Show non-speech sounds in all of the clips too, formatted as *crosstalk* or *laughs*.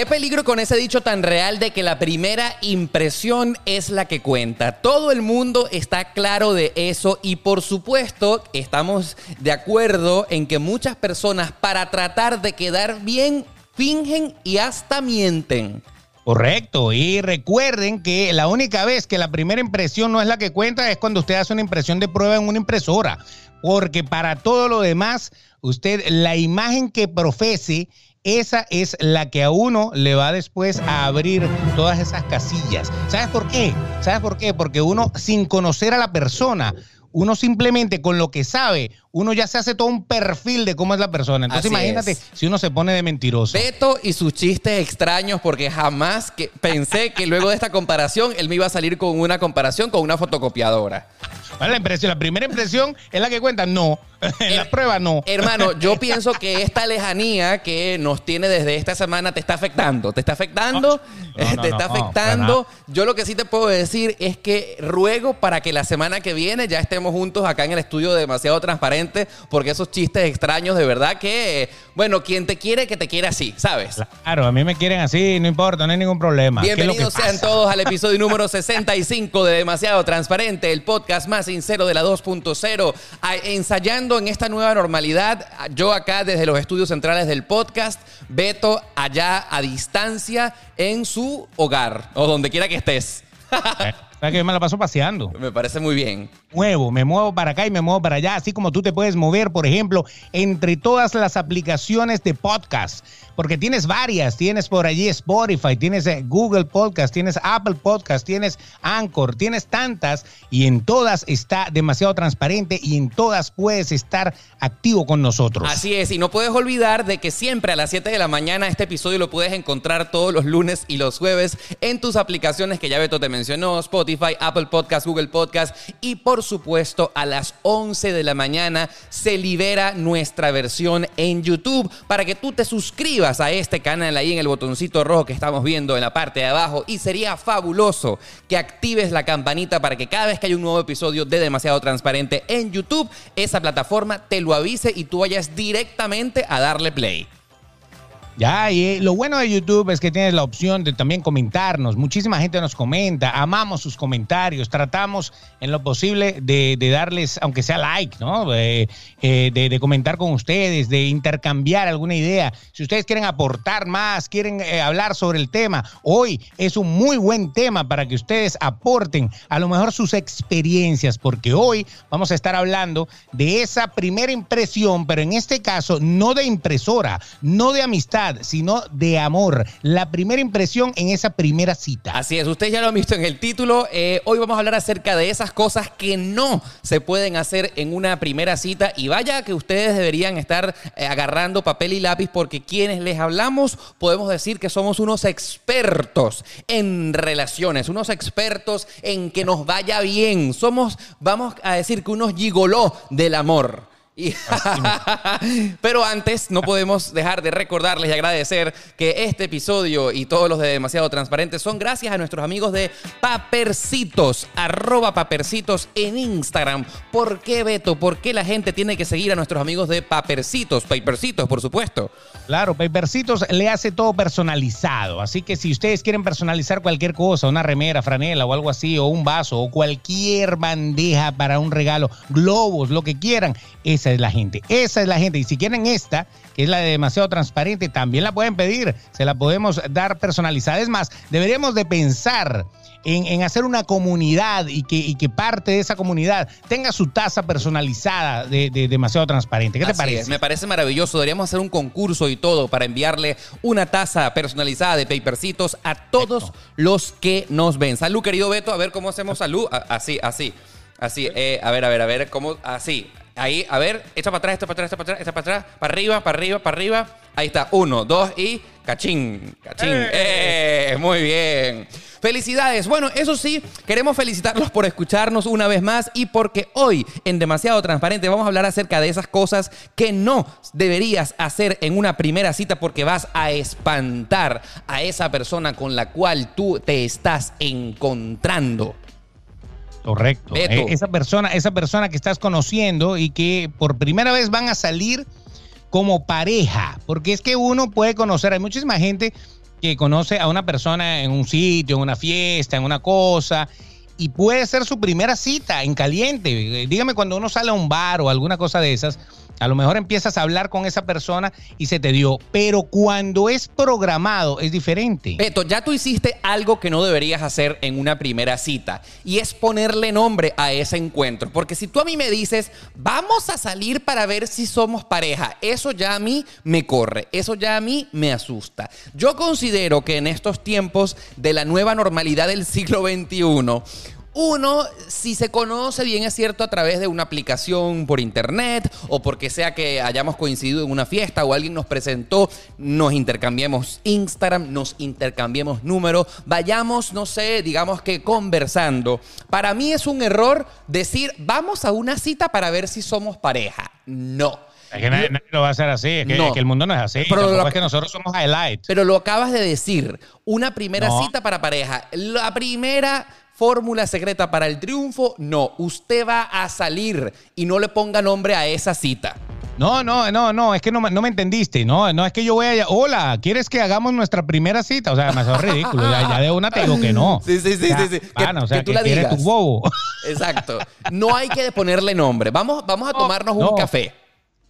Qué peligro con ese dicho tan real de que la primera impresión es la que cuenta. Todo el mundo está claro de eso y por supuesto estamos de acuerdo en que muchas personas para tratar de quedar bien fingen y hasta mienten. Correcto, y recuerden que la única vez que la primera impresión no es la que cuenta es cuando usted hace una impresión de prueba en una impresora, porque para todo lo demás, usted la imagen que profese esa es la que a uno le va después a abrir todas esas casillas. ¿Sabes por qué? ¿Sabes por qué? Porque uno, sin conocer a la persona, uno simplemente con lo que sabe, uno ya se hace todo un perfil de cómo es la persona. Entonces imagínate si uno se pone de mentiroso. Beto y sus chistes extraños, porque jamás que pensé que luego de esta comparación él me iba a salir con una comparación con una fotocopiadora. La, impresión, la primera impresión es la que cuenta, no. *laughs* En la prueba no. Hermano, *laughs* yo pienso que esta lejanía que nos tiene desde esta semana te está afectando. Te está afectando, *laughs* te está afectando. Yo lo que sí te puedo decir es que ruego para que la semana que viene ya estemos juntos acá en el estudio demasiado transparente, porque esos chistes extraños, de verdad que, bueno, quien te quiere, que te quiere así, ¿sabes? Claro, a mí me quieren así, no importa, no hay ningún problema. Bienvenidos sean todos al episodio número 65 de Demasiado Transparente, el podcast más sincero de la 2.0, ensayando en esta nueva normalidad, yo acá desde los estudios centrales del podcast, Beto allá a distancia en su hogar o donde quiera que estés. *laughs* que yo me la paso paseando. Me parece muy bien. Muevo, me muevo para acá y me muevo para allá, así como tú te puedes mover, por ejemplo, entre todas las aplicaciones de podcast, porque tienes varias, tienes por allí Spotify, tienes eh, Google Podcast, tienes Apple Podcast, tienes Anchor, tienes tantas y en todas está demasiado transparente y en todas puedes estar activo con nosotros. Así es, y no puedes olvidar de que siempre a las 7 de la mañana este episodio lo puedes encontrar todos los lunes y los jueves en tus aplicaciones que ya Beto te mencionó, Spotify, Apple Podcast, Google Podcast y por supuesto a las 11 de la mañana se libera nuestra versión en YouTube para que tú te suscribas a este canal ahí en el botoncito rojo que estamos viendo en la parte de abajo y sería fabuloso que actives la campanita para que cada vez que hay un nuevo episodio de Demasiado Transparente en YouTube, esa plataforma te lo avise y tú vayas directamente a darle play. Ya, y eh, lo bueno de YouTube es que tienes la opción de también comentarnos. Muchísima gente nos comenta, amamos sus comentarios, tratamos en lo posible de, darles, aunque sea like, ¿no? Eh, de, comentar con ustedes, de intercambiar alguna idea. Si ustedes quieren aportar más, quieren eh, hablar sobre el tema, hoy es un muy buen tema para que ustedes aporten a lo mejor sus experiencias, porque hoy vamos a estar hablando de esa primera impresión, pero en este caso no de impresora, no de amistad sino de amor. La primera impresión en esa primera cita. Así es, ustedes ya lo han visto en el título. Eh, hoy vamos a hablar acerca de esas cosas que no se pueden hacer en una primera cita. Y vaya que ustedes deberían estar eh, agarrando papel y lápiz porque quienes les hablamos podemos decir que somos unos expertos en relaciones, unos expertos en que nos vaya bien. Somos, vamos a decir que unos gigoló del amor. *laughs* Pero antes no podemos dejar de recordarles y agradecer que este episodio y todos los de Demasiado Transparentes son gracias a nuestros amigos de Papercitos, arroba Papercitos en Instagram. ¿Por qué, Beto? ¿Por qué la gente tiene que seguir a nuestros amigos de Papercitos? Papercitos, por supuesto. Claro, Papercitos le hace todo personalizado. Así que si ustedes quieren personalizar cualquier cosa, una remera, franela o algo así, o un vaso, o cualquier bandeja para un regalo, globos, lo que quieran, esa es la gente. Esa es la gente. Y si quieren esta, que es la de demasiado transparente, también la pueden pedir. Se la podemos dar personalizada. Es más, deberíamos de pensar en, hacer una comunidad y que, que, parte de esa comunidad tenga su taza personalizada de, demasiado transparente. ¿Qué te parece? me parece maravilloso. Deberíamos hacer un concurso y todo para enviarle una taza personalizada de papercitos a todos los que nos ven. Salud, querido Beto. A ver cómo hacemos salud. Así, así. Así, eh, a ver, a ver, a ver, cómo, así. Ahí, a ver, echa para atrás, echa para atrás, echa para atrás, echa para atrás, para arriba, para arriba, para arriba. Ahí está, uno, dos y cachín, cachín. ¡Eh! Muy bien. Felicidades. Bueno, eso sí, queremos felicitarlos por escucharnos una vez más y porque hoy en Demasiado Transparente vamos a hablar acerca de esas cosas que no deberías hacer en una primera cita porque vas a espantar a esa persona con la cual tú te estás encontrando. Correcto. Eh, esa persona, esa persona que estás conociendo y que por primera vez van a salir como pareja, porque es que uno puede conocer, hay muchísima gente que conoce a una persona en un sitio, en una fiesta, en una cosa, y puede ser su primera cita en caliente. Dígame cuando uno sale a un bar o alguna cosa de esas, a lo mejor empiezas a hablar con esa persona y se te dio, pero cuando es programado es diferente. Beto, ya tú hiciste algo que no deberías hacer en una primera cita y es ponerle nombre a ese encuentro. Porque si tú a mí me dices, vamos a salir para ver si somos pareja, eso ya a mí me corre, eso ya a mí me asusta. Yo considero que en estos tiempos de la nueva normalidad del siglo XXI, uno, si se conoce bien es cierto a través de una aplicación por internet o porque sea que hayamos coincidido en una fiesta o alguien nos presentó, nos intercambiemos Instagram, nos intercambiemos números, vayamos, no sé, digamos que conversando. Para mí es un error decir, vamos a una cita para ver si somos pareja. No. Es que nadie, lo va a hacer así, es que, el mundo no es así. Pero es que nosotros somos highlights. Pero lo acabas de decir, una primera cita para pareja. La primera fórmula secreta para el triunfo, no. Usted va a salir y no le ponga nombre a esa cita. No, no, no, no, es que no, no me entendiste. No, no es que yo voy a. Hola, ¿quieres que hagamos nuestra primera cita? O sea, me hace ridículo. Ya, de una te digo que no. Sí, *laughs* sí, sí, sí. sí. o sea, que, tú la digas. tu bobo. Exacto. No hay que ponerle nombre. Vamos, vamos a tomarnos un café.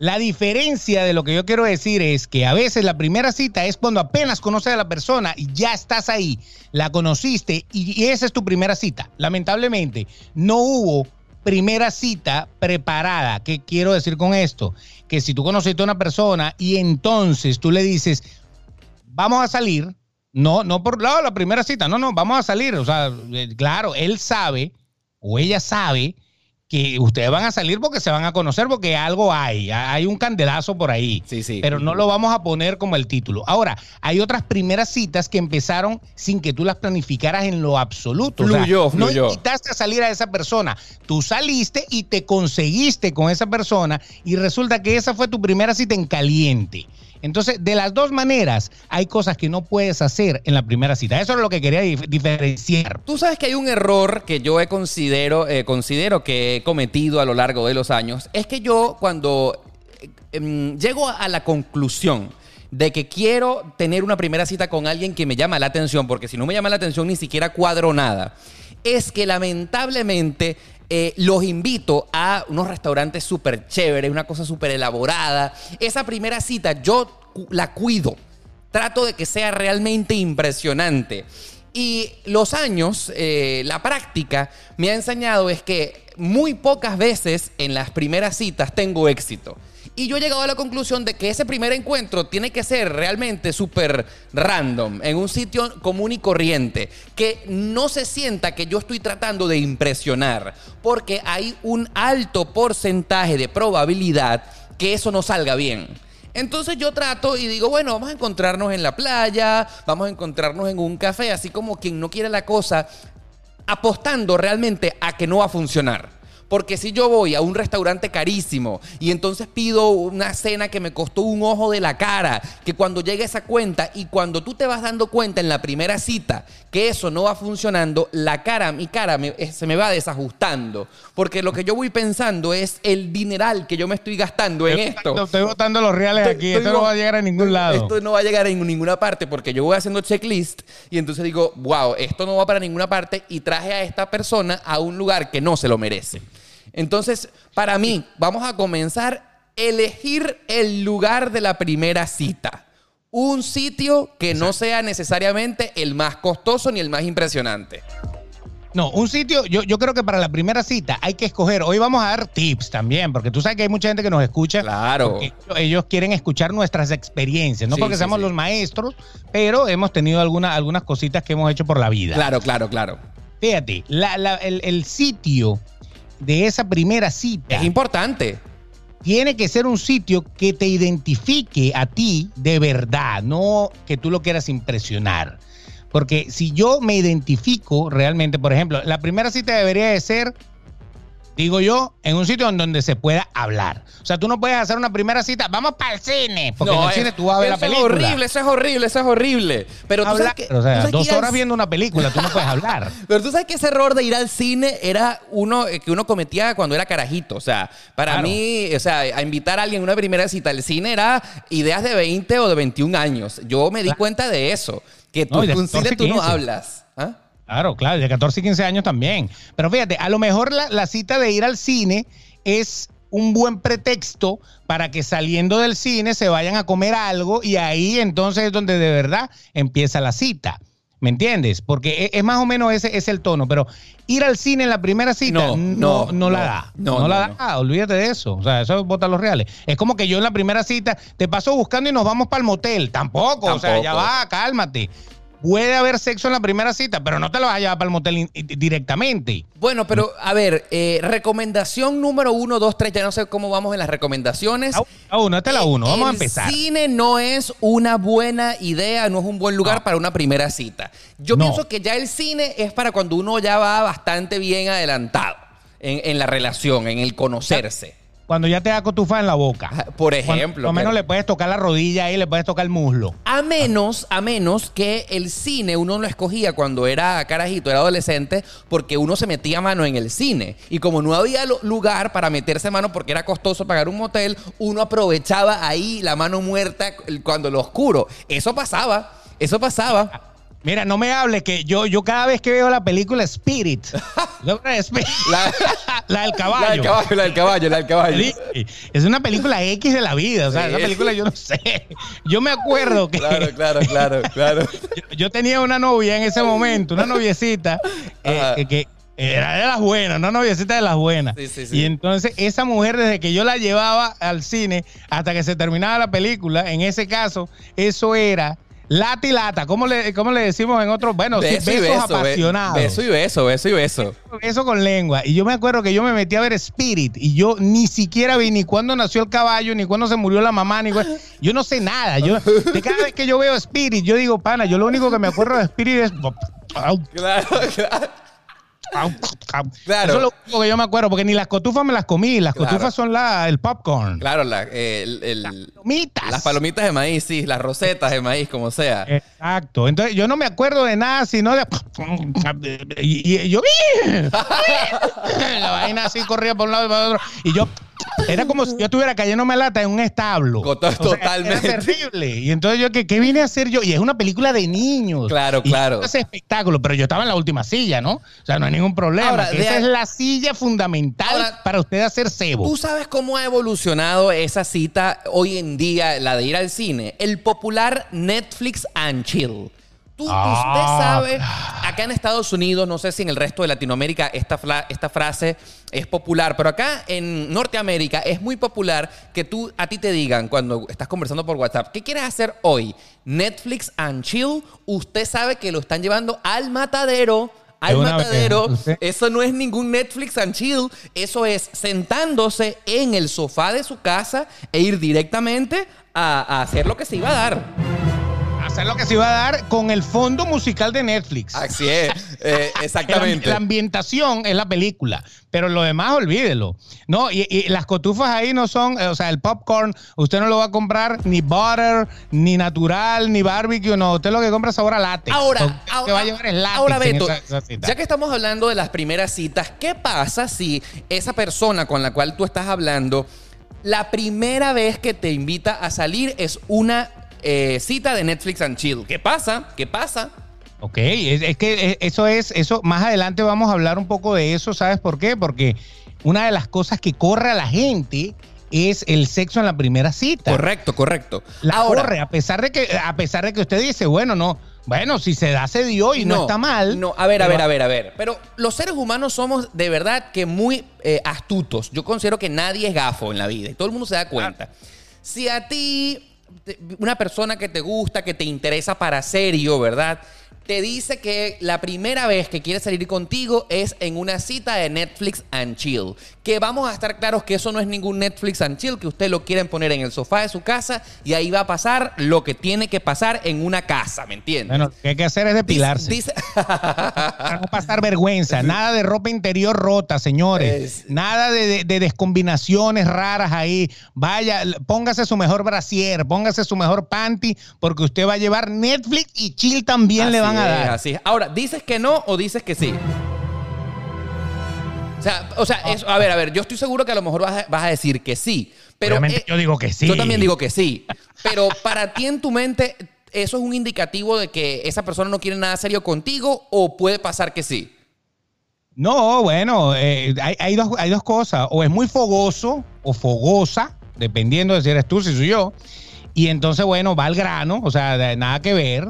La diferencia de lo que yo quiero decir es que a veces la primera cita es cuando apenas conoces a la persona y ya estás ahí, la conociste y esa es tu primera cita. Lamentablemente, no hubo primera cita preparada. ¿Qué quiero decir con esto? Que si tú conociste a una persona y entonces tú le dices, vamos a salir, no, no por lado la primera cita, no, no, vamos a salir. O sea, eh, claro, él sabe o ella sabe que ustedes van a salir porque se van a conocer, porque algo hay, hay un candelazo por ahí. Sí, sí. Pero no lo vamos a poner como el título. Ahora, hay otras primeras citas que empezaron sin que tú las planificaras en lo absoluto. Fluyó, o No invitaste a salir a esa persona. Tú saliste y te conseguiste con esa persona y resulta que esa fue tu primera cita en caliente. Entonces, de las dos maneras, hay cosas que no puedes hacer en la primera cita. Eso es lo que quería diferenciar. Tú sabes que hay un error que yo he considero, eh, considero que he cometido a lo largo de los años. Es que yo cuando eh, em, llego a la conclusión de que quiero tener una primera cita con alguien que me llama la atención, porque si no me llama la atención ni siquiera cuadro nada, es que lamentablemente eh, los invito a unos restaurantes súper chéveres, una cosa súper elaborada. Esa primera cita yo la cuido. Trato de que sea realmente impresionante. Y los años, eh, la práctica, me ha enseñado es que muy pocas veces en las primeras citas tengo éxito. Y yo he llegado a la conclusión de que ese primer encuentro tiene que ser realmente súper random, en un sitio común y corriente, que no se sienta que yo estoy tratando de impresionar, porque hay un alto porcentaje de probabilidad que eso no salga bien. Entonces yo trato y digo, bueno, vamos a encontrarnos en la playa, vamos a encontrarnos en un café, así como quien no quiere la cosa, apostando realmente a que no va a funcionar. Porque si yo voy a un restaurante carísimo y entonces pido una cena que me costó un ojo de la cara, que cuando llegue esa cuenta y cuando tú te vas dando cuenta en la primera cita que eso no va funcionando, la cara, mi cara eh, se me va desajustando. Porque lo que yo voy pensando es el dineral que yo me estoy gastando en esto. Estoy botando los reales aquí, esto no va a llegar a ningún lado. Esto no va a llegar a ninguna parte porque yo voy haciendo checklist y entonces digo, wow, esto no va para ninguna parte y traje a esta persona a un lugar que no se lo merece. Entonces, para mí, vamos a comenzar a elegir el lugar de la primera cita. Un sitio que no sea necesariamente el más costoso ni el más impresionante. No, un sitio, yo, yo creo que para la primera cita hay que escoger. Hoy vamos a dar tips también, porque tú sabes que hay mucha gente que nos escucha. Claro. Ellos quieren escuchar nuestras experiencias, no porque seamos los maestros, pero hemos tenido alguna, algunas cositas que hemos hecho por la vida. Claro, claro, claro. Fíjate, el, el sitio de esa primera cita. Es importante. Tiene que ser un sitio que te identifique a ti de verdad, no que tú lo quieras impresionar. Porque si yo me identifico realmente, por ejemplo, la primera cita debería de ser digo yo, en un sitio donde se pueda hablar. O sea, tú no puedes hacer una primera cita, vamos para el cine, porque en el cine tú vas a ver la película. Eso es horrible, eso es horrible, eso es horrible. Pero tú sabes que, o sea, dos horas viendo una película, tú no puedes *laughs* hablar. Pero tú sabes que ese error de ir al cine era uno eh, que uno cometía cuando era carajito. O sea, para mí, o sea, a invitar a alguien a una primera cita al cine era ideas de 20 o de 21 años. Yo me di cuenta de eso. Que tú, No, un cine 14, tú no 15. hablas. ¿Ah? Claro, claro, de 14 y 15 años también. Pero fíjate, a lo mejor la, la cita de ir al cine es un buen pretexto para que saliendo del cine se vayan a comer algo y ahí entonces es donde de verdad empieza la cita. ¿Me entiendes? Porque e- es, más o menos ese es el tono, pero ir al cine en la primera cita No, no, no, no, la da. No, la da, olvídate de eso. O sea, eso es botar los reales. Es como que yo en la primera cita te paso buscando y nos vamos para el motel. Tampoco, o sea, Tampoco. ya va, cálmate. Puede haber sexo en la primera cita, pero no te lo vas a llevar para el motel directamente. Bueno, pero a ver, eh, recomendación número uno, dos, tres, ya no sé cómo vamos en las recomendaciones. La la uno, esta es la uno. Vamos a El empezar. cine no es una buena idea, no es un buen lugar No. para una primera cita. Yo No. pienso que ya el cine es para cuando uno ya va bastante bien adelantado en, en la relación, en el conocerse. Cuando ya te da cotufa en la boca. Ajá, Por ejemplo. Por lo menos le puedes tocar la rodilla ahí, le puedes tocar el muslo. A menos, a menos que el cine uno lo escogía cuando era carajito, era adolescente, porque uno se metía mano en el cine. Y como no había lugar para meterse mano porque era costoso pagar un motel, uno aprovechaba ahí la mano muerta cuando lo oscuro. Eso pasaba, eso pasaba. Mira, no me hables que yo, yo cada vez que veo la película Spirit, *laughs* La, *laughs* la del caballo. la del caballo, la del caballo, la del caballo. Es una película X de la vida. O sea, Sí. esa película yo no sé. Yo me acuerdo que Claro, claro, claro, claro. yo, *laughs* yo tenía una novia en ese momento, una noviecita, eh, que era de las buenas, una noviecita de las buenas. Sí, sí, sí. Y entonces esa mujer, desde que yo la llevaba al cine hasta que se terminaba la película, en ese caso, eso era lata y lata. ¿Cómo le, cómo le decimos en otros? Bueno, Beso besos beso, be- apasionados. beso y beso, beso y beso. Eso con lengua. Y yo me acuerdo que yo me metí a ver Spirit y yo ni siquiera vi ni cuándo nació el caballo, ni cuándo se murió la mamá, ni cu- Yo no sé nada. Yo, de cada vez que yo veo Spirit, yo digo, pana, yo lo único que me acuerdo de Spirit es... *laughs* Claro, claro. Claro. Eso es lo único que yo me acuerdo, porque ni las cotufas me las comí. Las Claro. cotufas son la, el popcorn. Claro, la- eh, el- el- Palomitas. las palomitas de maíz, sí, las rosetas de maíz, como sea. Exacto. Entonces yo no me acuerdo de nada, sino de. Y, y yo. *laughs* La vaina así corría por un lado y por otro. Y yo. Era como si yo estuviera cayéndome lata en un establo. O sea, totalmente. Era terrible. Y entonces yo, ¿qué, qué vine a hacer yo? Y es una película de niños. Claro, Y claro. Ese espectáculo, pero yo estaba en la última silla, ¿no? O sea, no hay ningún problema. Ahora, esa ahí- es la silla fundamental Ahora, para usted hacer cebo. ¿Tú sabes cómo ha evolucionado esa cita hoy en día, la de ir al cine? El popular Netflix and Chill. Tú, Ah, usted sabe, acá en Estados Unidos, no sé si en el resto de Latinoamérica esta, esta frase es popular, pero acá en Norteamérica es muy popular que tú, a ti te digan cuando estás conversando por WhatsApp, ¿qué quieres hacer hoy? Netflix and Chill. Usted sabe que lo están llevando al matadero. Al vez, matadero. Eso no es ningún Netflix and chill. Eso es sentándose en el sofá de su casa e ir directamente a, a hacer lo que se iba a dar. Hacer lo que se iba a dar con el fondo musical de Netflix. Así es. Eh, *laughs* El exactamente. La ambientación es la película, pero lo demás olvídelo. No, y, y las cotufas ahí no son, eh, o sea, el popcorn, usted no lo va a comprar ni butter, ni natural, ni barbecue, no, usted lo que compra es sabor a látex. Ahora, Usted que va a llevar es látex ahora Beto, esa- esa cita. ya que estamos hablando de las primeras citas, ¿qué pasa si esa persona con la cual tú estás hablando, la primera vez que te invita a salir es una eh, cita de Netflix and Chill? ¿Qué pasa? ¿Qué pasa? Ok, es, es que eh, eso es, eso, más adelante vamos a hablar un poco de eso, ¿sabes por qué? Porque una de las cosas que corre a la gente es el sexo en la primera cita. Correcto, correcto. La Ahora, corre, a pesar de que, a pesar de que usted dice, bueno, no, bueno, si se da, se dio y no, está mal. No, a ver, a ver, a ver, a ver. Pero los seres humanos somos de verdad que muy eh, astutos. Yo considero que nadie es gafo en la vida y todo el mundo se da cuenta. Si a ti, una persona que te gusta, que te interesa para serio, ¿verdad? Te dice que la primera vez que quiere salir contigo es en una cita de Netflix and Chill. Que vamos a estar claros que eso no es ningún Netflix and Chill, que usted lo quieren poner en el sofá de su casa y ahí va a pasar lo que tiene que pasar en una casa, ¿me entiendes? Bueno, lo que hay que hacer es depilarse. Dice- Para *laughs* no pasar vergüenza. *laughs* Nada de ropa interior rota, señores. Es- Nada de, de- de descombinaciones raras ahí. Vaya, póngase su mejor brasier, póngase su mejor panty, porque usted va a llevar Netflix y chill también le van a es, dar. Así. Ahora, ¿dices que no o dices que sí? O sea, o sea a ver, a ver, yo estoy seguro que a lo mejor vas a, vas a decir que sí. Pero eh, yo digo que sí. Yo también digo que sí. Pero para ti en tu mente, ¿eso es un indicativo de que esa persona no quiere nada serio contigo o puede pasar que sí? No, bueno, eh, hay, hay dos, hay dos cosas. O es muy fogoso o fogosa, dependiendo de si eres tú, si soy yo. Y entonces, bueno, va al grano, o sea, nada que ver.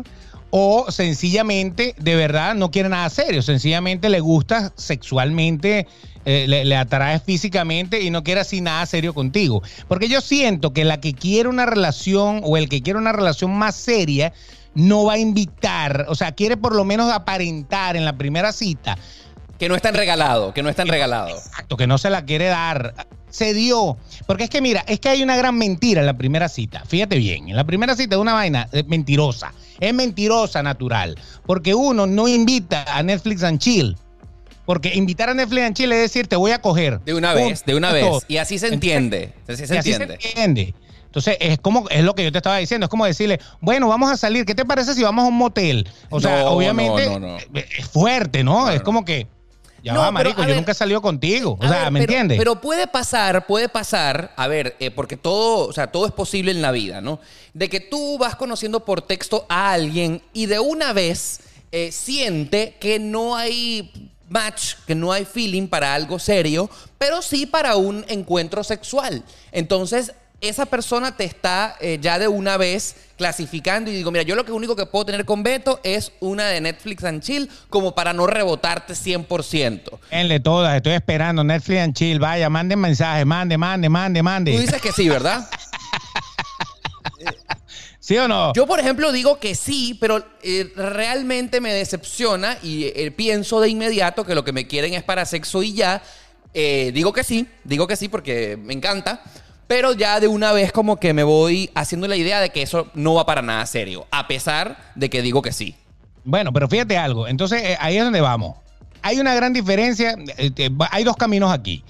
O sencillamente, de verdad, no quiere nada serio. Sencillamente le gusta sexualmente, eh, le, le atrae físicamente y no quiere así nada serio contigo. Porque yo siento que la que quiere una relación o el que quiere una relación más seria no va a invitar, o sea, quiere por lo menos aparentar en la primera cita Que no están regalado, que no están regalado. Exacto, que no se la quiere dar. Se dio. Porque es que mira, es que hay una gran mentira en la primera cita. Fíjate bien, en la primera cita es una vaina eh, mentirosa. Es mentirosa natural. Porque uno no invita a Netflix and Chill. Porque invitar a Netflix and Chill es decir, te voy a coger. De una vez, de una vez. Y así se entiende. Así se Y así entiende. se entiende. Entonces, es como, es lo que yo te estaba diciendo, es como decirle, bueno, vamos a salir, ¿qué te parece si vamos a un motel? O sea, No, obviamente no, no, no. es fuerte, ¿no? es como que, ya No, va, marico, yo ver, nunca he salido contigo. O sea, ver, ¿me pero- entiendes? Pero puede pasar, puede pasar, a ver, eh, porque todo, o sea, todo es posible en la vida, ¿no? De que tú vas conociendo por texto a alguien y de una vez eh, siente que no hay match, que no hay feeling para algo serio, pero sí para un encuentro sexual. Entonces, esa persona te está eh, ya de una vez clasificando y digo, mira, yo lo que único que puedo tener con Beto es una de Netflix and Chill como para no rebotarte 100%. Denle todas, estoy esperando Netflix and Chill, vaya, manden mensajes, mande, mande, mande, mande. Tú dices que sí, ¿verdad? *laughs* ¿Sí o no? Yo, por ejemplo, digo que sí, pero eh, realmente me decepciona y eh, pienso de inmediato que lo que me quieren es para sexo y ya. Eh, digo que sí, digo que sí porque me encanta, pero ya de una vez como que me voy haciendo la idea de que eso no va para nada serio, a pesar de que digo que sí. Bueno, pero fíjate algo, entonces eh, ahí es donde vamos. Hay una gran diferencia, va- hay dos caminos aquí.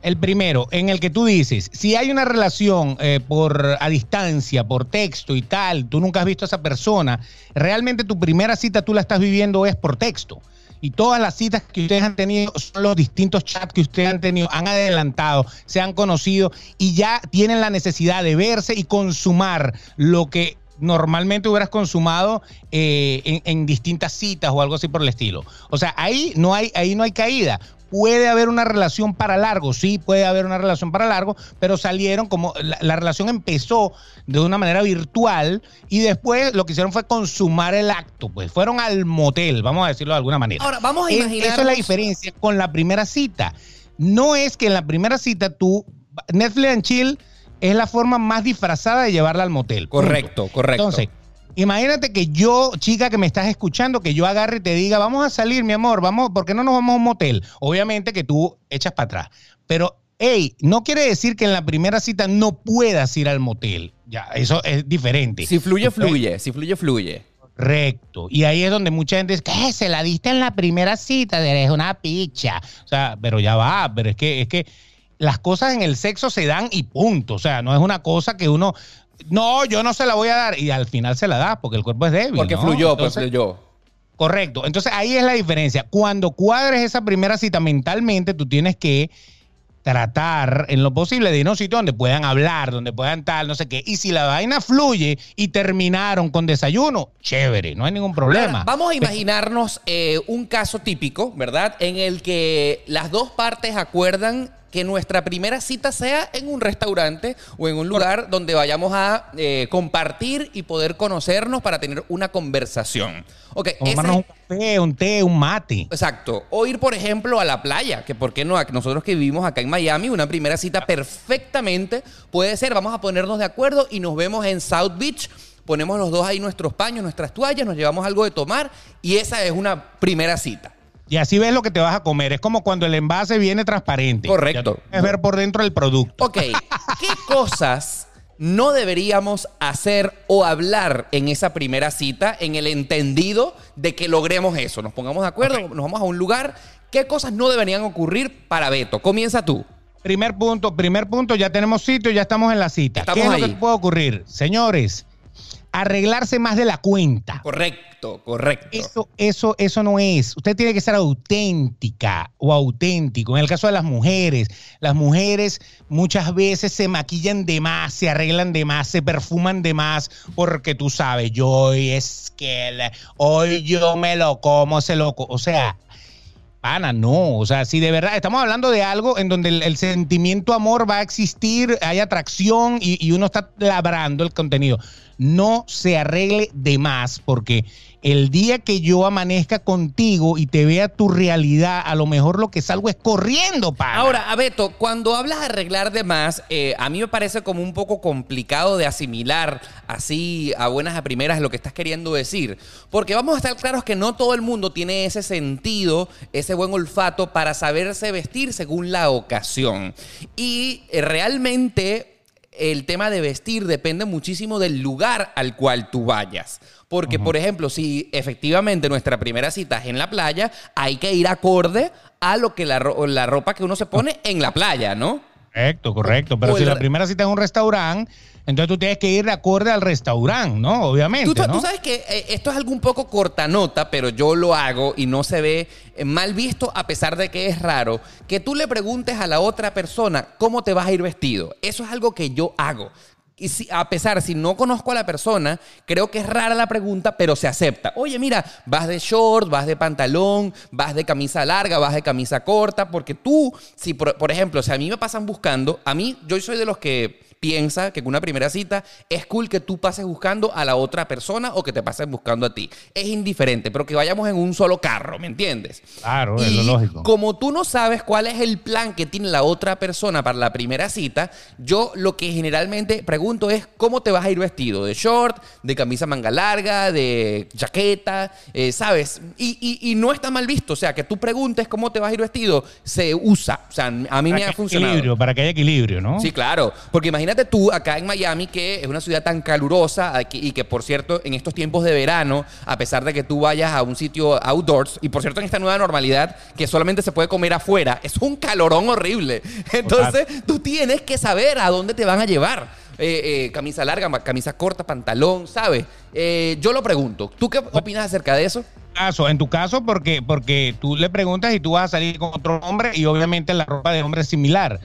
El primero, en el que tú dices, si hay una relación eh, por a distancia, por texto y tal, tú nunca has visto a esa persona, realmente tu primera cita tú la estás viviendo es por texto. Y todas las citas que ustedes han tenido son los distintos chats que ustedes han tenido, han adelantado, se han conocido y ya tienen la necesidad de verse y consumar lo que normalmente hubieras consumado eh, en, distintas citas o algo así por el estilo. O sea, ahí no hay, ahí no hay caída. Puede haber una relación para largo, sí, puede haber una relación para largo, pero salieron como la relación empezó de una manera virtual y después lo que hicieron fue consumar el acto, pues fueron al motel, vamos a decirlo de alguna manera. Ahora, vamos a Es- imaginarnos... Eso es la diferencia con la primera cita. No es que en la primera cita tú, Netflix and Chill es la forma más disfrazada de llevarla al motel. punto. Correcto, correcto. Entonces, imagínate que yo, chica que me estás escuchando, que yo agarre y te diga, vamos a salir, mi amor, vamos, ¿por qué no nos vamos a un motel? Obviamente que tú echas para atrás. Pero, hey, no quiere decir que en la primera cita no puedas ir al motel. Ya, eso es diferente. si fluye, fluye. Si fluye, fluye. Correcto. Y ahí es donde mucha gente dice, ¿qué? Se la diste en la primera cita, eres una picha. O sea, pero ya va, pero es que, es que las cosas en el sexo se dan y punto. O sea, no es una cosa que uno, no, yo no se la voy a dar y al final se la da porque el cuerpo es débil. Porque ¿no? fluyó, pues Entonces, fluyó. Correcto. Entonces ahí es la diferencia. Cuando cuadres esa primera cita mentalmente, tú tienes que tratar en lo posible de ir a un sitio donde puedan hablar, donde puedan tal, no sé qué. Y si la vaina fluye y terminaron con desayuno, chévere, no hay ningún problema. Ahora, vamos a imaginarnos eh, un caso típico, ¿verdad? En el que las dos partes acuerdan que nuestra primera cita sea en un restaurante o en un lugar donde vayamos a eh, compartir y poder conocernos para tener una conversación. Ok, ese- un café, un té, un mate. Exacto. O ir, por ejemplo, a la playa, que por qué no, nosotros que vivimos acá en Miami, una primera cita perfectamente puede ser, vamos a ponernos de acuerdo y nos vemos en South Beach, ponemos los dos ahí nuestros paños, nuestras toallas, nos llevamos algo de tomar y esa es una primera cita. Y así ves lo que te vas a comer. Es como cuando el envase viene transparente. Correcto. Puedes ver por dentro el producto. Ok, ¿qué cosas no deberíamos hacer o hablar en esa primera cita en el entendido de que logremos eso? Nos pongamos de acuerdo, nos vamos a un lugar. ¿Qué cosas no deberían ocurrir para Beto? Comienza tú. Primer punto, primer punto, ya tenemos sitio, ya estamos en la cita. Estamos ¿Qué es ahí. lo que puede ocurrir? Señores, arreglarse más de la cuenta. Correcto, correcto. Eso, eso, eso no es. Usted tiene que ser auténtica o auténtico. En el caso de las mujeres, las mujeres muchas veces se maquillan de más, se arreglan de más, se perfuman de más, porque tú sabes, yo es que hoy yo me lo como, se loco. O sea, Pana, no. O sea, si de verdad estamos hablando de algo en donde el, sentimiento amor va a existir, hay atracción y, y, uno está labrando el contenido. No se arregle de más porque el día que yo amanezca contigo y te vea tu realidad, a lo mejor lo que salgo es corriendo, para. Ahora, Abeto, cuando hablas de arreglar de más, eh, a mí me parece como un poco complicado de asimilar así a buenas a primeras lo que estás queriendo decir. Porque vamos a estar claros que no todo el mundo tiene ese sentido, ese buen olfato para saberse vestir según la ocasión. Y eh, realmente el tema de vestir depende muchísimo del lugar al cual tú vayas. Porque, por ejemplo, si efectivamente nuestra primera cita es en la playa, hay que ir acorde a lo que la, la ropa que uno se pone en la playa, ¿no? Correcto, correcto. Pero si la primera cita es en un restaurante, entonces tú tienes que ir de acorde al restaurante, ¿no? Obviamente. Tú, ¿no? tú sabes que eh, esto es algo un poco cortanota, pero yo lo hago y no se ve eh, mal visto a pesar de que es raro. Que tú le preguntes a la otra persona cómo te vas a ir vestido. Eso es algo que yo hago. Y si, a pesar, si no conozco a la persona, creo que es rara la pregunta, pero se acepta. Oye, mira, vas de short, vas de pantalón, vas de camisa larga, vas de camisa corta, porque tú, si por, por ejemplo, si a mí me pasan buscando, a mí, yo soy de los que piensa que con una primera cita es cool que tú pases buscando a la otra persona o que te pases buscando a ti. Es indiferente, pero que vayamos en un solo carro, ¿me entiendes? Claro, es lo lógico. Como tú no sabes cuál es el plan que tiene la otra persona para la primera cita, yo lo que generalmente pregunto es cómo te vas a ir vestido, de short, de camisa manga larga, de jaqueta, eh, ¿sabes? Y, y, no está mal visto, o sea, que tú preguntes cómo te vas a ir vestido, se usa, o sea, a mí me ha funcionado. Equilibrio, para que haya equilibrio, ¿no? Sí, claro, porque imagínate imagínate tú acá en Miami, que es una ciudad tan calurosa y que, por cierto, en estos tiempos de verano, a pesar de que tú vayas a un sitio outdoors, y por cierto, en esta nueva normalidad, que solamente se puede comer afuera, es un calorón horrible. *laughs* Entonces, tú tienes que saber a dónde te van a llevar. Eh, eh, camisa larga, camisa corta, pantalón, ¿sabes? Eh, yo lo pregunto. ¿Tú qué opinas acerca de eso? Caso, en tu caso, porque, porque tú le preguntas y tú vas a salir con otro hombre y obviamente la ropa de hombre es similar.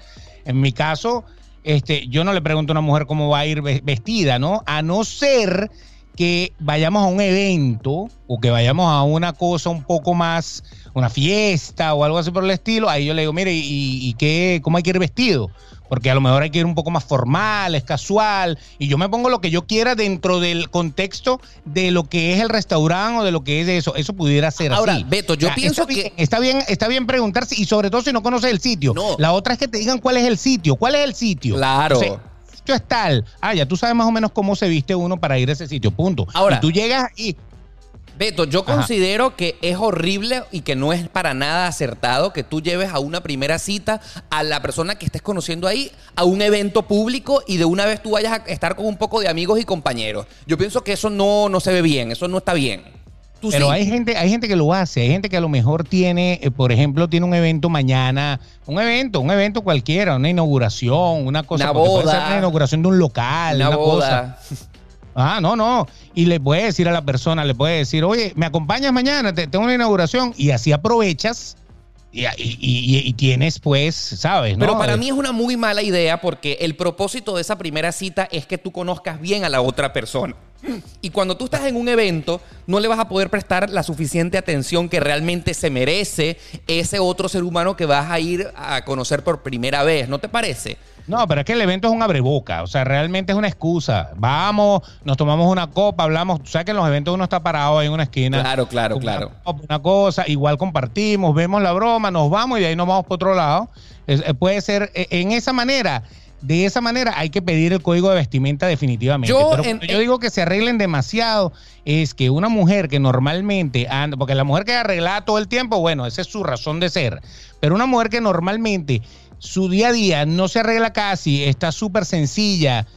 En mi caso, este, yo no le pregunto a una mujer cómo va a ir vestida, ¿no? A no ser que vayamos a un evento o que vayamos a una cosa un poco más, una fiesta o algo así por el estilo, ahí yo le digo, mire, ¿y, qué, cómo hay que ir vestido? Porque a lo mejor hay que ir un poco más formal, es casual, y yo me pongo lo que yo quiera dentro del contexto de lo que es el restaurante o de lo que es eso. Eso pudiera ser Ahora, así. Beto, yo pienso que bien, está bien, está bien preguntarse y sobre todo si no conoces el sitio. La otra es que te digan cuál es el sitio, cuál es el sitio. Claro. O es tal. Ah, ya tú sabes más o menos cómo se viste uno para ir a ese sitio, punto. Ahora, y tú llegas y Beto, yo considero que es horrible y que no es para nada acertado que tú lleves a una primera cita a la persona que estés conociendo ahí a un evento público y de una vez tú vayas a estar con un poco de amigos y compañeros. Yo pienso que eso no, no se ve bien, eso no está bien. Pero hay gente, hay gente que lo hace, hay gente que a lo mejor tiene, eh, por ejemplo, tiene un evento mañana, un evento, un evento cualquiera, una inauguración, una cosa, una boda, puede ser una inauguración de un local, una, una boda. cosa. *laughs* Ah, no, no. Y le puede decir a la persona, le puede decir, oye, ¿me acompañas mañana? tengo una inauguración. Y así aprovechas y, y, tienes, pues, ¿sabes? Pero para mí es una muy mala idea porque el propósito de esa primera cita es que tú conozcas bien a la otra persona. Y cuando tú estás en un evento, no le vas a poder prestar la suficiente atención que realmente se merece ese otro ser humano que vas a ir a conocer por primera vez, ¿no te parece? No, pero es que el evento es un abreboca, o sea, realmente es una excusa. Vamos, nos tomamos una copa, hablamos, sabes que en los eventos uno está parado ahí en una esquina. Claro, claro, claro. una cosa, igual compartimos, vemos la broma, nos vamos y de ahí nos vamos para otro lado. Eh, puede ser eh, en esa manera de esa manera hay que pedir el código de vestimenta definitivamente. Yo, Pero yo digo que se arreglen demasiado es que una mujer que normalmente anda, porque la mujer que arregla todo el tiempo, bueno, esa es su razón de ser. Pero una mujer que normalmente su día a día no se arregla casi, está súper sencilla.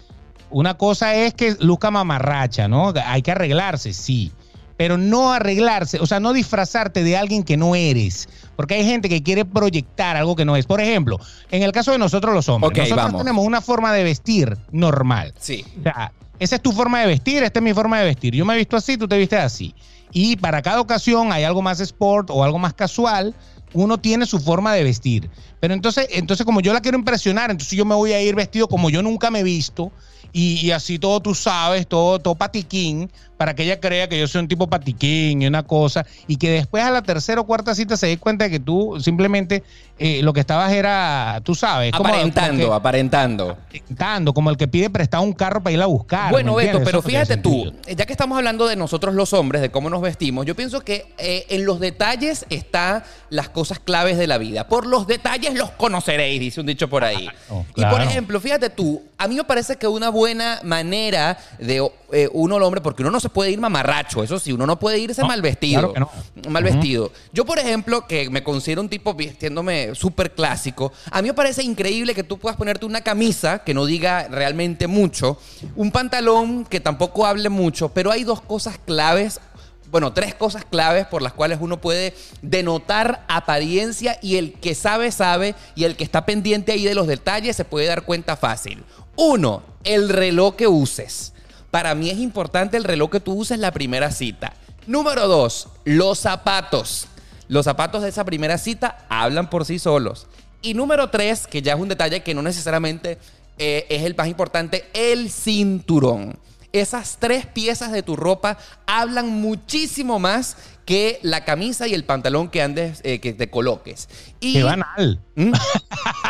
Una cosa es que luzca mamarracha, ¿no? Hay que arreglarse, sí pero no arreglarse, o sea, no disfrazarte de alguien que no eres. Porque hay gente que quiere proyectar algo que no es. Por ejemplo, en el caso de nosotros los hombres, nosotros tenemos una forma de vestir normal. Sí. O sea, esa es tu forma de vestir, esta es mi forma de vestir. Yo me he visto así, tú te vistes así. Y para cada ocasión hay algo más sport o algo más casual. Uno tiene su forma de vestir. Pero entonces, entonces como yo la quiero impresionar, entonces yo me voy a ir vestido como yo nunca me he visto. Y, así todo tú sabes, todo, todo patiquín, para que ella crea que yo soy un tipo patiquín y una cosa. Y que después a la tercera o cuarta cita se dé cuenta de que tú simplemente eh, lo que estabas era, tú sabes. como- Aparentando, como que- aparentando. aparentando, como el que pide prestado un carro para ir a buscar. Bueno, ¿me Beto, pero Eso fíjate tú, ya que estamos hablando de nosotros los hombres, de cómo nos vestimos, yo pienso que eh, en los detalles están las cosas claves de la vida. Por los detalles los conoceréis, dice un dicho por ahí. Claro, Y por ejemplo, fíjate tú, a mí me parece que una buena manera de eh, uno el hombre, porque uno no se puede ir mamarracho, eso sí, uno no puede irse No, mal vestido. claro que no. Mal vestido. Yo, por ejemplo, que me considero un tipo vistiéndome súper clásico, a mí me parece increíble que tú puedas ponerte una camisa que no diga realmente mucho, un pantalón que tampoco hable mucho, pero hay dos cosas claves. Bueno, tres cosas claves por las cuales uno puede denotar apariencia y el que sabe, sabe y el que está pendiente ahí de los detalles se puede dar cuenta fácil. Uno, el reloj que uses. Para mí es importante el reloj que tú uses la primera cita. Número dos, los zapatos. Los zapatos de esa primera cita hablan por sí solos. Y número tres, que ya es un detalle que no necesariamente eh, es el más importante, el cinturón. Esas tres piezas de tu ropa hablan muchísimo más que la camisa y el pantalón que andes, eh, que te coloques. Y, Qué banal. ¿Mm?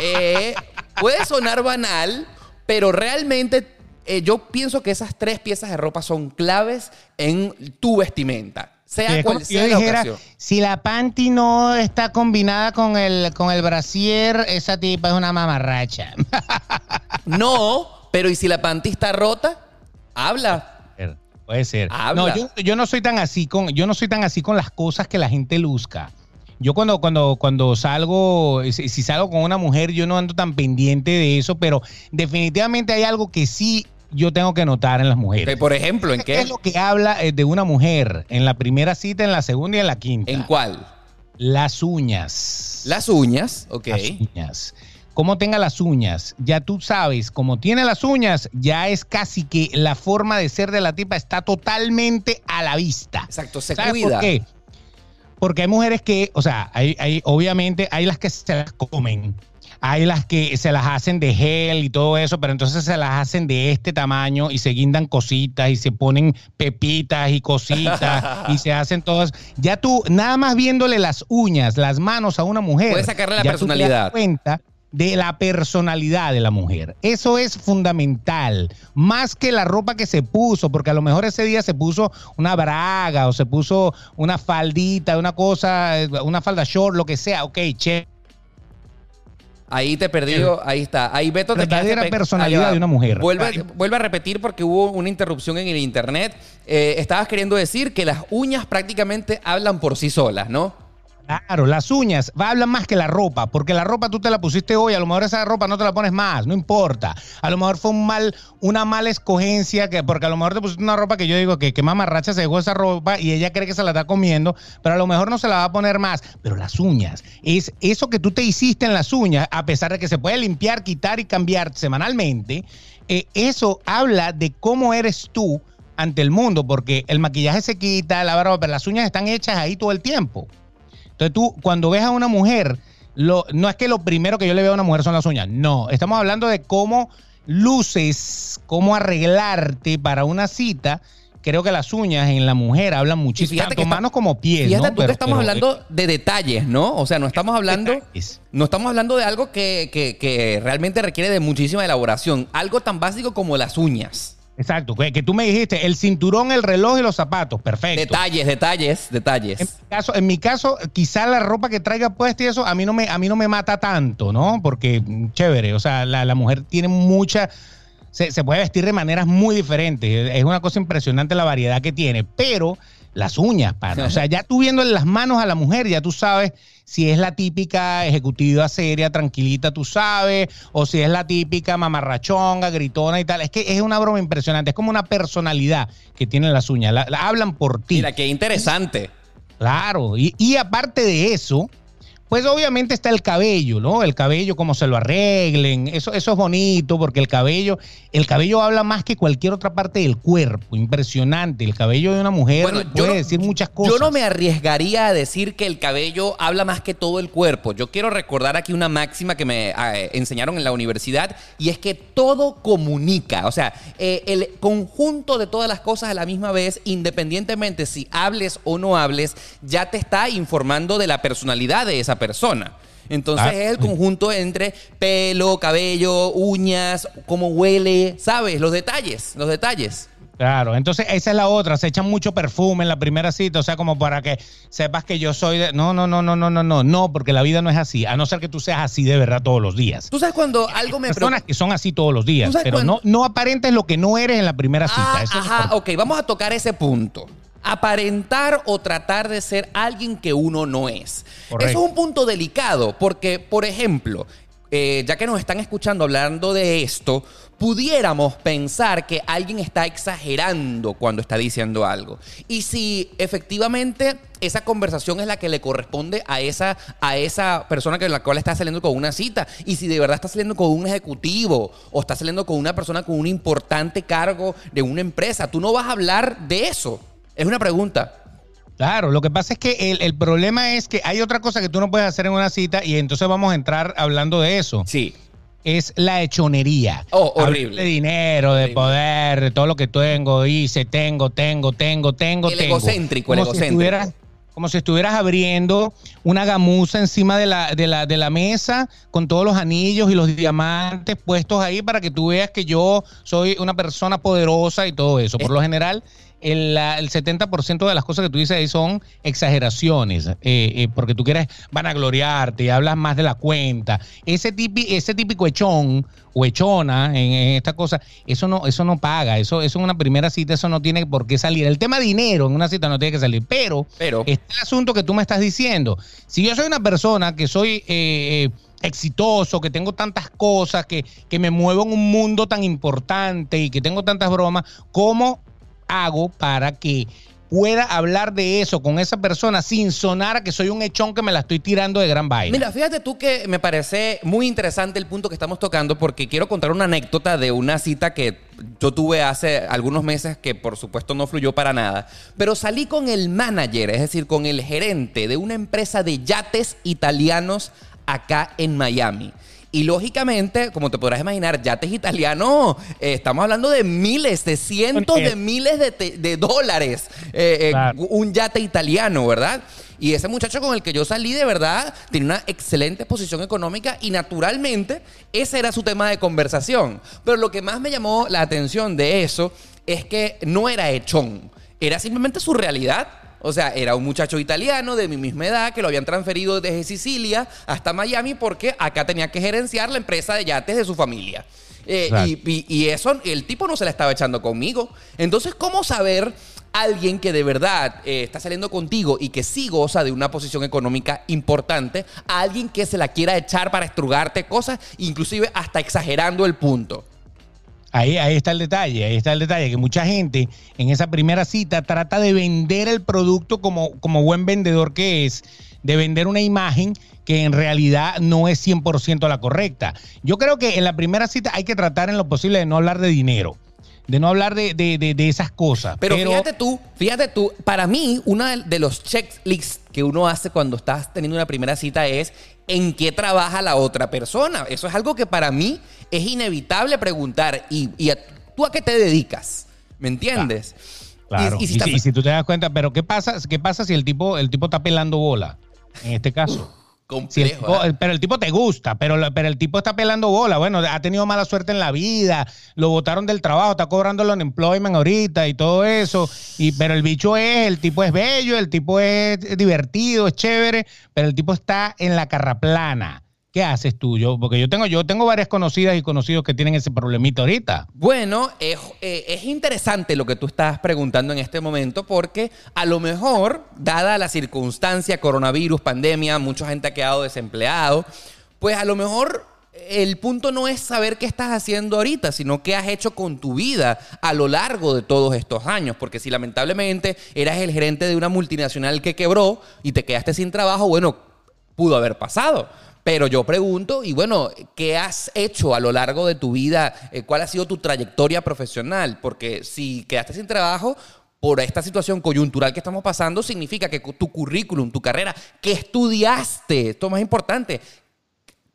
Eh, puede sonar banal, pero realmente eh, yo pienso que esas tres piezas de ropa son claves en tu vestimenta. Sea cual si yo sea la dijera, ocasión. si la panty no está combinada con el, con el brasier, esa tipa es una mamarracha. *laughs* No, pero ¿y si la panty está rota? Habla. Puede ser. Habla. No, yo, yo no soy tan así con, yo no soy tan así con las cosas que la gente luzca. Yo cuando, cuando, cuando salgo, si, si salgo con una mujer, yo no ando tan pendiente de eso, pero definitivamente hay algo que sí yo tengo que notar en las mujeres. Por ejemplo, ¿en ¿Qué qué? es lo que habla eh, de una mujer en la primera cita, en la segunda y en la quinta? ¿En cuál? Las uñas. Las uñas, ok. Las uñas. Cómo tenga las uñas, ya tú sabes, como tiene las uñas, ya es casi que la forma de ser de la tipa está totalmente a la vista. Exacto, se ¿Sabes cuida. por qué? Porque hay mujeres que, o sea, hay, hay- obviamente hay las que se las comen, hay las que se las hacen de gel y todo eso, pero entonces se las hacen de este tamaño y se guindan cositas y se ponen pepitas y cositas y se *laughs* hacen todas. Ya tú, nada más viéndole las uñas, las manos a una mujer, Puedes sacarle la ya tú te das personalidad. cuenta de la personalidad de la mujer. Eso es fundamental, más que la ropa que se puso, porque a lo mejor ese día se puso una braga o se puso una faldita, una cosa, una falda short, lo que sea. Ok, che, Ahí te perdió, ahí está. Ahí Beto te quedaste pe- personalidad de una mujer. Vuelve, vuelve a repetir porque hubo una interrupción en el internet. Eh, estabas queriendo decir que las uñas prácticamente hablan por sí solas, ¿no? Claro, las uñas hablan más que la ropa, porque la ropa tú te la pusiste hoy, a lo mejor esa ropa no te la pones más, no importa. A lo mejor fue un mal, una mala escogencia, que, porque a lo mejor te pusiste una ropa que yo digo que, que mamarracha se dejó esa ropa y ella cree que se la está comiendo, pero a lo mejor no se la va a poner más. Pero las uñas, es eso que tú te hiciste en las uñas, a pesar de que se puede limpiar, quitar y cambiar semanalmente, eh, eso habla de cómo eres tú ante el mundo, porque el maquillaje se quita, la barba, pero las uñas están hechas ahí todo el tiempo. Entonces tú, cuando ves a una mujer, lo, no es que lo primero que yo le veo a una mujer son las uñas. No, estamos hablando de cómo luces, cómo arreglarte para una cita. Creo que las uñas en la mujer hablan muchísimo, tanto que está- manos como pies. Fíjate ¿no? tú Pero- que estamos pero, hablando de detalles, ¿no? O sea, no estamos hablando... detalles. No estamos hablando de algo que, que- que realmente requiere de muchísima elaboración. Algo tan básico como las uñas. Exacto, que, que tú me dijiste el cinturón, el reloj y los zapatos. Perfecto. Detalles, detalles, detalles. En mi caso, en mi caso, quizá la ropa que traiga puesta y eso a mí no me, a mí no me mata tanto, ¿no? Porque mm, chévere, o sea, la, la mujer tiene mucha, se, se puede vestir de maneras muy diferentes. Es una cosa impresionante la variedad que tiene, pero las uñas, pana. O sea, *laughs* ya tú viendo en las manos a la mujer, ya tú sabes si es la típica ejecutiva seria, tranquilita, tú sabes, o si es la típica mamarrachonga, gritona y tal. Es que es una broma impresionante, es como una personalidad que tienen las uñas, la- la hablan por ti. Mira, qué interesante. Claro, y, y aparte de eso, Pues obviamente está el cabello, ¿no? El cabello, cómo se lo arreglen, eso, eso es bonito porque el cabello, el cabello habla más que cualquier otra parte del cuerpo, impresionante. El cabello de una mujer puede decir muchas cosas. Yo no me arriesgaría a decir que el cabello habla más que todo el cuerpo. Yo quiero recordar aquí una máxima que me eh, enseñaron en la universidad y es que todo comunica, o sea, eh, el conjunto de todas las cosas a la misma vez, independientemente si hables o no hables, ya te está informando de la personalidad de esa persona. Entonces ah. es el conjunto entre pelo, cabello, uñas, cómo huele, ¿sabes? Los detalles, los detalles. Claro, entonces esa es la otra, se echan mucho perfume en la primera cita, o sea, como para que sepas que yo soy de... No, no, no, no, no, no, no, no, porque la vida no es así, a no ser que tú seas así de verdad todos los días. Tú sabes cuando algo me... Personas que son así todos los días, pero no, no aparentes lo que no eres en la primera cita. Ah, ajá, ok, vamos a tocar ese punto aparentar o tratar de ser alguien que uno no es. Eso es un punto delicado porque, por ejemplo, eh, ya que nos están escuchando hablando de esto, pudiéramos pensar que alguien está exagerando cuando está diciendo algo. Y si efectivamente esa conversación es la que le corresponde a esa, a esa persona con la cual está saliendo con una cita, y si de verdad está saliendo con un ejecutivo o está saliendo con una persona con un importante cargo de una empresa, tú no vas a hablar de eso. Es una pregunta. Claro, lo que pasa es que el, problema es que hay otra cosa que tú no puedes hacer en una cita y entonces vamos a entrar hablando de eso. Sí. Es la hechonería. Oh, horrible. de dinero, de poder, de todo lo que tengo, hice, tengo, tengo, tengo, tengo, el Egocéntrico, el egocéntrico. como si estuvieras abriendo una gamuza encima de la, de, la, de la mesa con todos los anillos y los diamantes puestos ahí para que tú veas que yo soy una persona poderosa y todo eso. Por lo general, el, el 70% de las cosas que tú dices ahí son exageraciones, eh, eh, porque tú quieres vanagloriarte y hablas más de la cuenta. Ese, ese típico echón o echona en, esta cosa, eso no, eso no paga, eso, eso en una primera cita, eso no tiene por qué salir. El tema dinero en una cita no tiene que salir, pero, pero este el asunto que tú me estás diciendo. Si yo soy una persona que soy... Eh, exitoso, que tengo tantas cosas, que, que me muevo en un mundo tan importante y que tengo tantas bromas, ¿cómo hago para que pueda hablar de eso con esa persona sin sonar a que soy un echón que me la estoy tirando de gran vaina. Mira, fíjate tú que me parece muy interesante el punto que estamos tocando porque quiero contar una anécdota de una cita que yo tuve hace algunos meses que por supuesto no fluyó para nada, pero salí con el manager, es decir, con el gerente de una empresa de yates italianos acá en Miami. Y lógicamente, como te podrás imaginar, yates italianos, eh, estamos hablando de miles, de cientos de miles de, dólares. Eh, eh, un yate italiano, ¿verdad? Y ese muchacho con el que yo salí, de verdad, tiene una excelente posición económica y naturalmente ese era su tema de conversación. Pero lo que más me llamó la atención de eso es que no era echón, era simplemente su realidad. O sea, era un muchacho italiano de mi misma edad que lo habían transferido desde Sicilia hasta Miami porque acá tenía que gerenciar la empresa de yates de su familia. Eh, y, eso, el tipo no se la estaba echando conmigo. Entonces, ¿cómo saber alguien que de verdad eh, está saliendo contigo y que sí goza de una posición económica importante a alguien que se la quiera echar para estrugarte cosas, inclusive hasta exagerando el punto? Ahí, ahí está el detalle, ahí está el detalle, que mucha gente en esa primera cita trata de vender el producto como, como buen vendedor que es, de vender una imagen que en realidad no es 100% la correcta. Yo creo que en la primera cita hay que tratar en lo posible de no hablar de dinero de no hablar de, esas cosas. Pero, fíjate tú, fíjate tú, para mí, uno de los checklists que uno hace cuando estás teniendo una primera cita es en qué trabaja la otra persona. Eso es algo que para mí es inevitable preguntar. ¿Y, tú a qué te dedicas? ¿Me entiendes? Claro. Y, si, tú te das cuenta, pero ¿qué pasa, qué pasa si el tipo, el tipo está pelando bola? En este caso. Complejo. Pero el tipo te gusta, pero, pero el tipo está pelando bola. Bueno, ha tenido mala suerte en la vida, lo botaron del trabajo, está cobrando el unemployment ahorita y todo eso. Y, pero el bicho es, el tipo es bello, el tipo es divertido, es chévere, pero el tipo está en la carraplana. ¿Qué haces tú? Yo, porque yo tengo, yo tengo varias conocidas y conocidos que tienen ese problemita ahorita. Bueno, es, eh, es, interesante lo que tú estás preguntando en este momento, porque a lo mejor, dada la circunstancia, coronavirus, pandemia, mucha gente ha quedado desempleado, pues a lo mejor el punto no es saber qué estás haciendo ahorita, sino qué has hecho con tu vida a lo largo de todos estos años. Porque si lamentablemente eras el gerente de una multinacional que quebró y te quedaste sin trabajo, bueno, pudo haber pasado. Pero yo pregunto, y bueno, ¿qué has hecho a lo largo de tu vida? Eh, ¿Cuál ha sido tu trayectoria profesional? Porque si quedaste sin trabajo por esta situación coyuntural que estamos pasando, significa que tu currículum, tu carrera, que estudiaste, esto es más importante,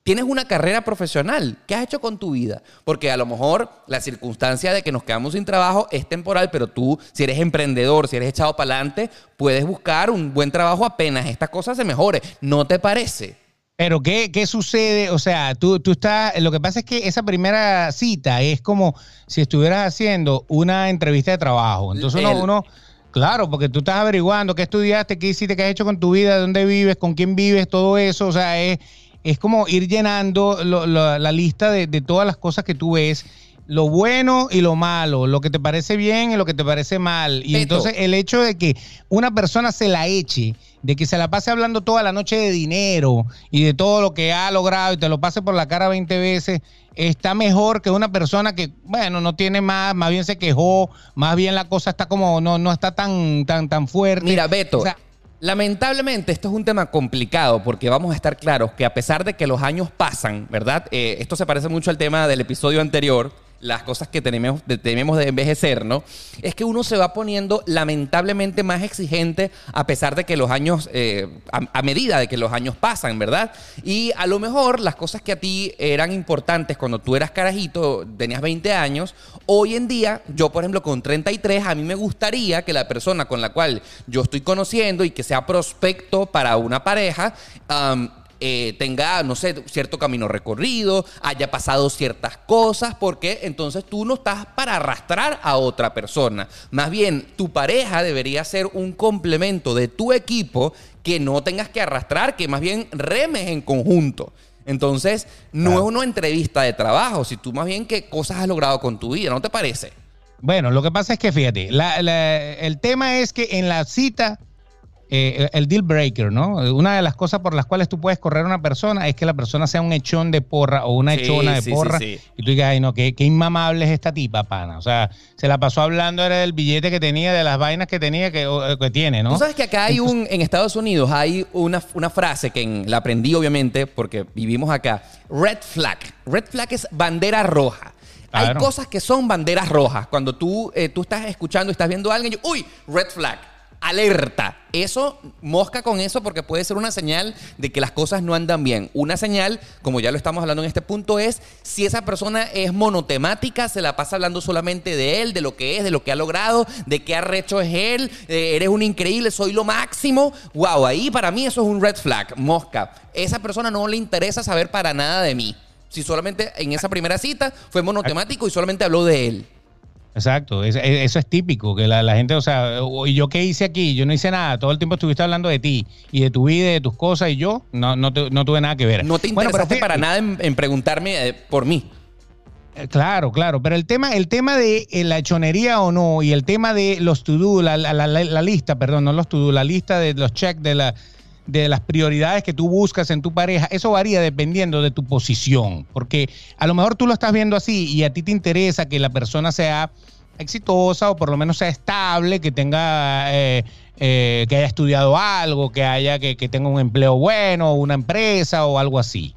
tienes una carrera profesional. ¿Qué has hecho con tu vida? Porque a lo mejor la circunstancia de que nos quedamos sin trabajo es temporal, pero tú, si eres emprendedor, si eres echado para adelante, puedes buscar un buen trabajo apenas estas cosas se mejoren. ¿No te parece? Pero ¿qué, ¿qué, sucede? O sea, tú, tú estás, lo que pasa es que esa primera cita es como si estuvieras haciendo una entrevista de trabajo. Entonces uno, uno, claro, porque tú estás averiguando qué estudiaste, qué hiciste, qué has hecho con tu vida, dónde vives, con quién vives, todo eso. O sea, es, es como ir llenando la lista de, de todas las cosas que tú ves lo bueno y lo malo, lo que te parece bien y lo que te parece mal. Y entonces el hecho de que una persona se la eche, de que se la pase hablando toda la noche de dinero y de todo lo que ha logrado y te lo pase por la cara 20 veces, está mejor que una persona que, bueno, no tiene más, más bien se quejó, más bien la cosa está como, no, no está tan, tan, tan fuerte. Mira, Beto. Lamentablemente esto es un tema complicado porque vamos a estar claros que a pesar de que los años pasan, ¿verdad? Eh, esto se parece mucho al tema del episodio anterior las cosas que tenemos, de envejecer, ¿no? Es que uno se va poniendo lamentablemente más exigente a pesar de que los años, eh, a, medida de que los años pasan, ¿verdad? Y a lo mejor las cosas que a ti eran importantes cuando tú eras carajito, tenías 20 años, hoy en día, yo por ejemplo con 33, a mí me gustaría que la persona con la cual yo estoy conociendo y que sea prospecto para una pareja, eh, tenga, no sé, cierto camino recorrido, haya pasado ciertas cosas, porque entonces tú no estás para arrastrar a otra persona. Más bien, tu pareja debería ser un complemento de tu equipo que no tengas que arrastrar, que más bien remes en conjunto. Entonces, no es una entrevista de trabajo, si tú más bien qué cosas has logrado con tu vida, ¿no te parece? Bueno, lo que pasa es que fíjate, el tema es que en la cita eh, el deal breaker, ¿no? Una de las cosas por las cuales tú puedes correr a una persona es que la persona sea un echón de porra o una echona de porra. y tú digas, ay, no, qué, qué, inmamable es esta tipa, pana. O sea, se la pasó hablando, era del billete que tenía, de las vainas que tenía, que, que tiene, ¿no? Tú sabes que acá hay un, en Estados Unidos hay una, una frase que la aprendí, obviamente, porque vivimos acá. Red flag. Red flag es bandera roja. Hay cosas que son banderas rojas. Cuando tú, eh, tú estás escuchando, estás viendo a alguien, y, uy, red flag alerta. Eso, mosca con eso porque puede ser una señal de que las cosas no andan bien. Una señal, como ya lo estamos hablando en este punto, es si esa persona es monotemática, se la pasa hablando solamente de él, de lo que es, de lo que ha logrado, de qué arrecho es él, eres un increíble, soy lo máximo. Wow, ahí para mí eso es un red flag, mosca. Esa persona no le interesa saber para nada de mí. Si solamente en esa primera cita fue monotemático y solamente habló de él. Exacto, eso es típico, que la, gente, o sea, ¿y yo qué hice aquí? Yo no hice nada, todo el tiempo estuviste hablando de ti y de tu vida y de tus cosas y yo no, no, tuve nada que ver. No te interesaste para nada en, preguntarme eh, por mí. Eh, claro, claro, pero el tema, el tema de eh, la hechonería o no y el tema de los to-do, la, la, lista, perdón, no los to-do, la lista de los checks de la de las prioridades que tú buscas en tu pareja, eso varía dependiendo de tu posición, porque a lo mejor tú lo estás viendo así y a ti te interesa que la persona sea exitosa o por lo menos sea estable, que tenga, eh, eh, que haya estudiado algo, que haya, que, tenga un empleo bueno, una empresa o algo así.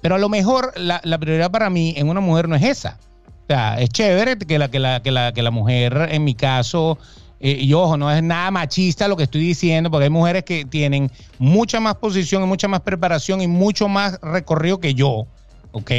Pero a lo mejor la, la, prioridad para mí en una mujer no es esa. O sea, es chévere que la, que la, que la, que la mujer, en mi caso, eh, y ojo, no es nada machista lo que estoy diciendo, porque hay mujeres que tienen mucha más posición y mucha más preparación y mucho más recorrido que yo, ¿ok?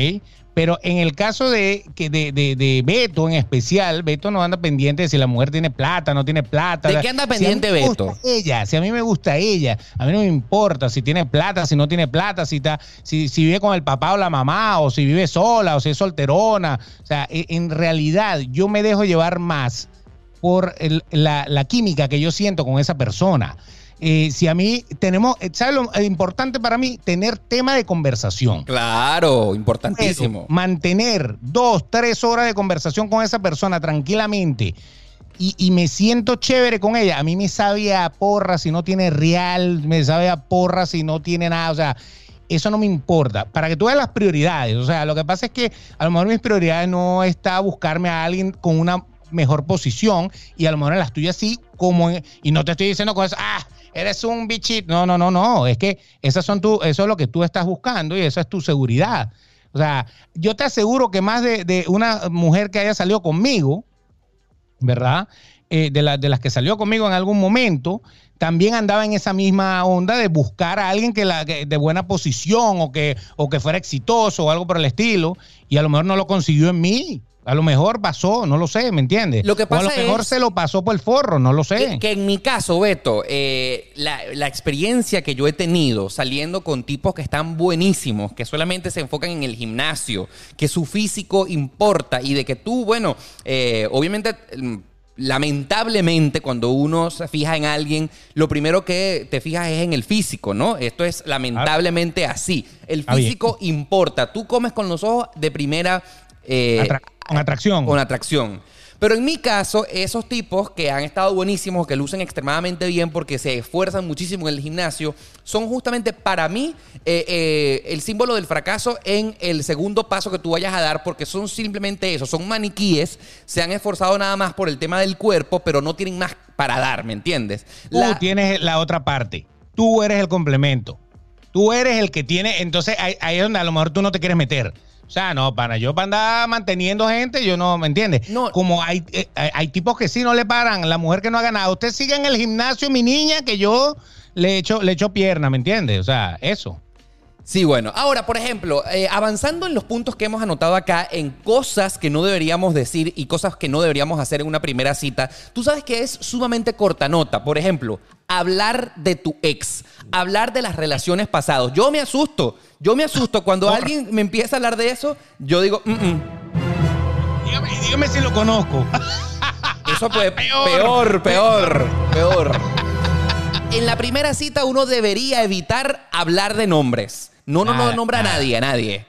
Pero en el caso de, que de, de, Beto en especial, Beto no anda pendiente de si la mujer tiene plata, no tiene plata. ¿De qué anda pendiente Beto? Ella, si a mí me gusta ella, a mí no me importa si tiene plata, si no tiene plata, si, está, si, si vive con el papá o la mamá, o si vive sola, o si es solterona. O sea, e, en realidad yo me dejo llevar más por la, química que yo siento con esa persona. Eh, si a mí tenemos, ¿sabes lo importante para mí? Tener tema de conversación. Claro, importantísimo. mantener dos, tres horas de conversación con esa persona tranquilamente y, me siento chévere con ella. A mí me sabe a porra si no tiene real, me sabe a porra si no tiene nada. O sea, eso no me importa. Para que tú veas las prioridades. O sea, lo que pasa es que a lo mejor mis prioridades no está buscarme a alguien con una mejor posición y a lo mejor en las tuyas sí, como y no te estoy diciendo cosas, ah, eres un bichito. No, no, no, no. Es que esas son tu, eso es lo que tú estás buscando y esa es tu seguridad. O sea, yo te aseguro que más de, de una mujer que haya salido conmigo, ¿verdad? Eh, de, de las que salió conmigo en algún momento, también andaba en esa misma onda de buscar a alguien que, la, de buena posición o que, o que fuera exitoso o algo por el estilo, y a lo mejor no lo consiguió en mí. A lo mejor pasó, no lo sé, ¿me entiendes? Lo que pasa o a lo mejor es se lo pasó por el forro, no lo sé. Que, que en mi caso, Beto, eh, la, la experiencia que yo he tenido saliendo con tipos que están buenísimos, que solamente se enfocan en el gimnasio, que su físico importa y de que tú, bueno, eh, obviamente mm, lamentablemente cuando uno se fija en alguien, lo primero que te fijas es en el físico, ¿no? Esto es lamentablemente así. El Ah, físico importa. Tú comes con los ojos de primera... eh, con atracción. con atracción. Pero en mi caso, esos tipos que han estado buenísimos, que lucen extremadamente bien porque se esfuerzan muchísimo en el gimnasio, son justamente para mí eh, eh, el símbolo del fracaso en el segundo paso que tú vayas a dar, porque son simplemente eso, son maniquíes, se han esforzado nada más por el tema del cuerpo, pero no tienen más para dar, ¿me entiendes? Tú La- tienes la otra parte. Tú eres el complemento. Tú eres el que tiene. Entonces ahí, ahí es donde a lo mejor tú no te quieres meter. O sea, no, para yo para andar manteniendo gente, yo no, ¿me entiendes? No. Como hay, eh, hay, hay tipos que sí no le paran, la mujer que no ha ganado. Usted sigue en el gimnasio, mi niña, que yo le echo, le echo pierna, ¿me entiendes? O sea, eso. Sí, bueno. Ahora, por ejemplo, eh, avanzando en los puntos que hemos anotado acá, en cosas que no deberíamos decir y cosas que no deberíamos hacer en una primera cita, tú sabes que es sumamente corta nota. Por ejemplo, hablar de tu ex, hablar de las relaciones pasadas. Yo me asusto, yo me asusto. Cuando alguien me empieza a hablar de eso, yo digo, "Mm, mm". Dígame, dígame si lo conozco. Eso fue *laughs* Peor. peor, peor, peor. En la primera cita uno debería evitar hablar de nombres. No, no, no nombra a nadie, a nadie.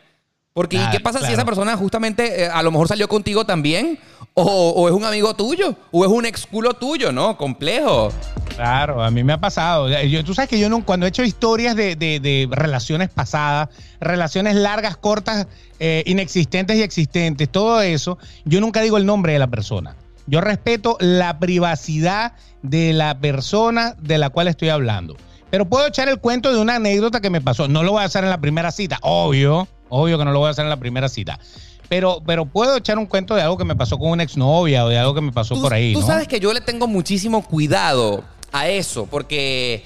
Porque ¿y qué pasa si esa persona justamente eh, a lo mejor salió contigo también? O, o es un amigo tuyo, o es un ex culo tuyo, ¿no? Complejo. Claro, a mí me ha pasado. Yo- tú sabes que yo no, cuando he hecho historias de, de- de relaciones pasadas, relaciones largas, cortas, eh, inexistentes y existentes, todo eso, yo nunca digo el nombre de la persona. Yo respeto la privacidad de la persona de la cual estoy hablando. Pero puedo echar el cuento de una anécdota que me pasó. No lo voy a hacer en la primera cita, obvio, obvio que no lo voy a hacer en la primera cita. Pero, pero puedo echar un cuento de algo que me pasó con una exnovia o de algo que me pasó Tú, por ahí. tú ¿no? sabes que yo le tengo muchísimo cuidado a eso, porque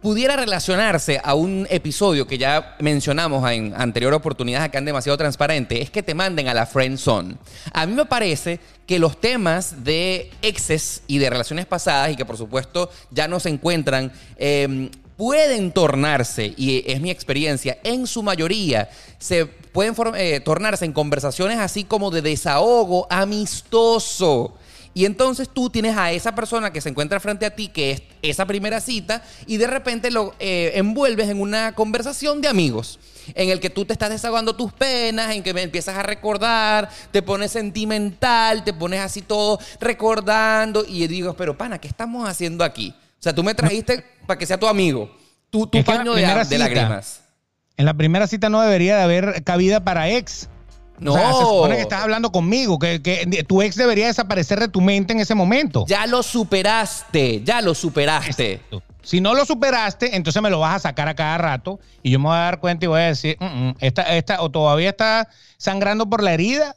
pudiera relacionarse a un episodio que ya mencionamos en anteriores oportunidades acá en Demasiado Transparente, es que te manden a la friend zone. A mí me parece que los temas de exes y de relaciones pasadas, y que por supuesto ya no se encuentran, eh, pueden tornarse, y es mi experiencia, en su mayoría, se pueden eh, tornarse en conversaciones así como de desahogo amistoso. Y entonces tú tienes a esa persona que se encuentra frente a ti, que es esa primera cita, y de repente lo eh, envuelves en una conversación de amigos, en el que tú te estás desahogando tus penas, en que me empiezas a recordar, te pones sentimental, te pones así todo recordando, y digo, pero pana, ¿qué estamos haciendo aquí? O sea, tú me trajiste para que sea tu amigo, tu, tu paño de, de lágrimas. En la primera cita no debería de haber cabida para ex. No, O sea, se supone que estás hablando conmigo, que, que tu ex debería desaparecer de tu mente en ese momento. ya lo superaste, ya lo superaste. Si no lo superaste, entonces me lo vas a sacar a cada rato y yo me voy a dar cuenta y voy a decir, "Mm, mm, esta, esta, o todavía está sangrando por la herida,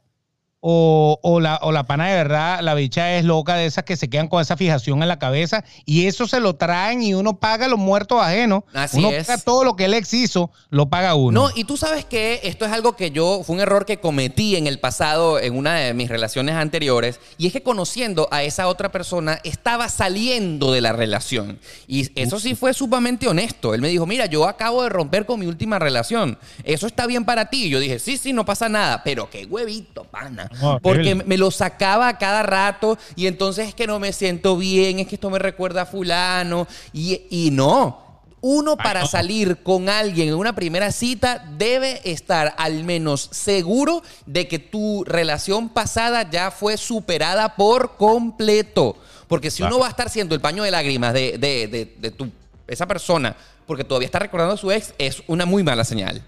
o, o la, o la pana de verdad, la bicha es loca de esas que se quedan con esa fijación en la cabeza y eso se lo traen y uno paga los muertos ajenos. Así uno es. paga todo lo que el ex hizo, lo paga uno. No, y tú sabes que esto es algo que yo, fue un error que cometí en el pasado, en una de mis relaciones anteriores, y es que conociendo a esa otra persona, estaba saliendo de la relación. Y eso sí fue sumamente honesto. Él me dijo, mira, yo acabo de romper con mi última relación. ¿Eso está bien para ti? Yo dije, sí, sí, no pasa nada. Pero qué huevito, pana. Porque me lo sacaba a cada rato y entonces es que no me siento bien, es que esto me recuerda a fulano. Y, y no. Uno para salir con alguien en una primera cita debe estar al menos seguro de que tu relación pasada ya fue superada por completo. Porque si uno va a estar siendo el paño de lágrimas de, de- de- de tu, esa persona porque todavía está recordando a su ex, es una muy mala señal.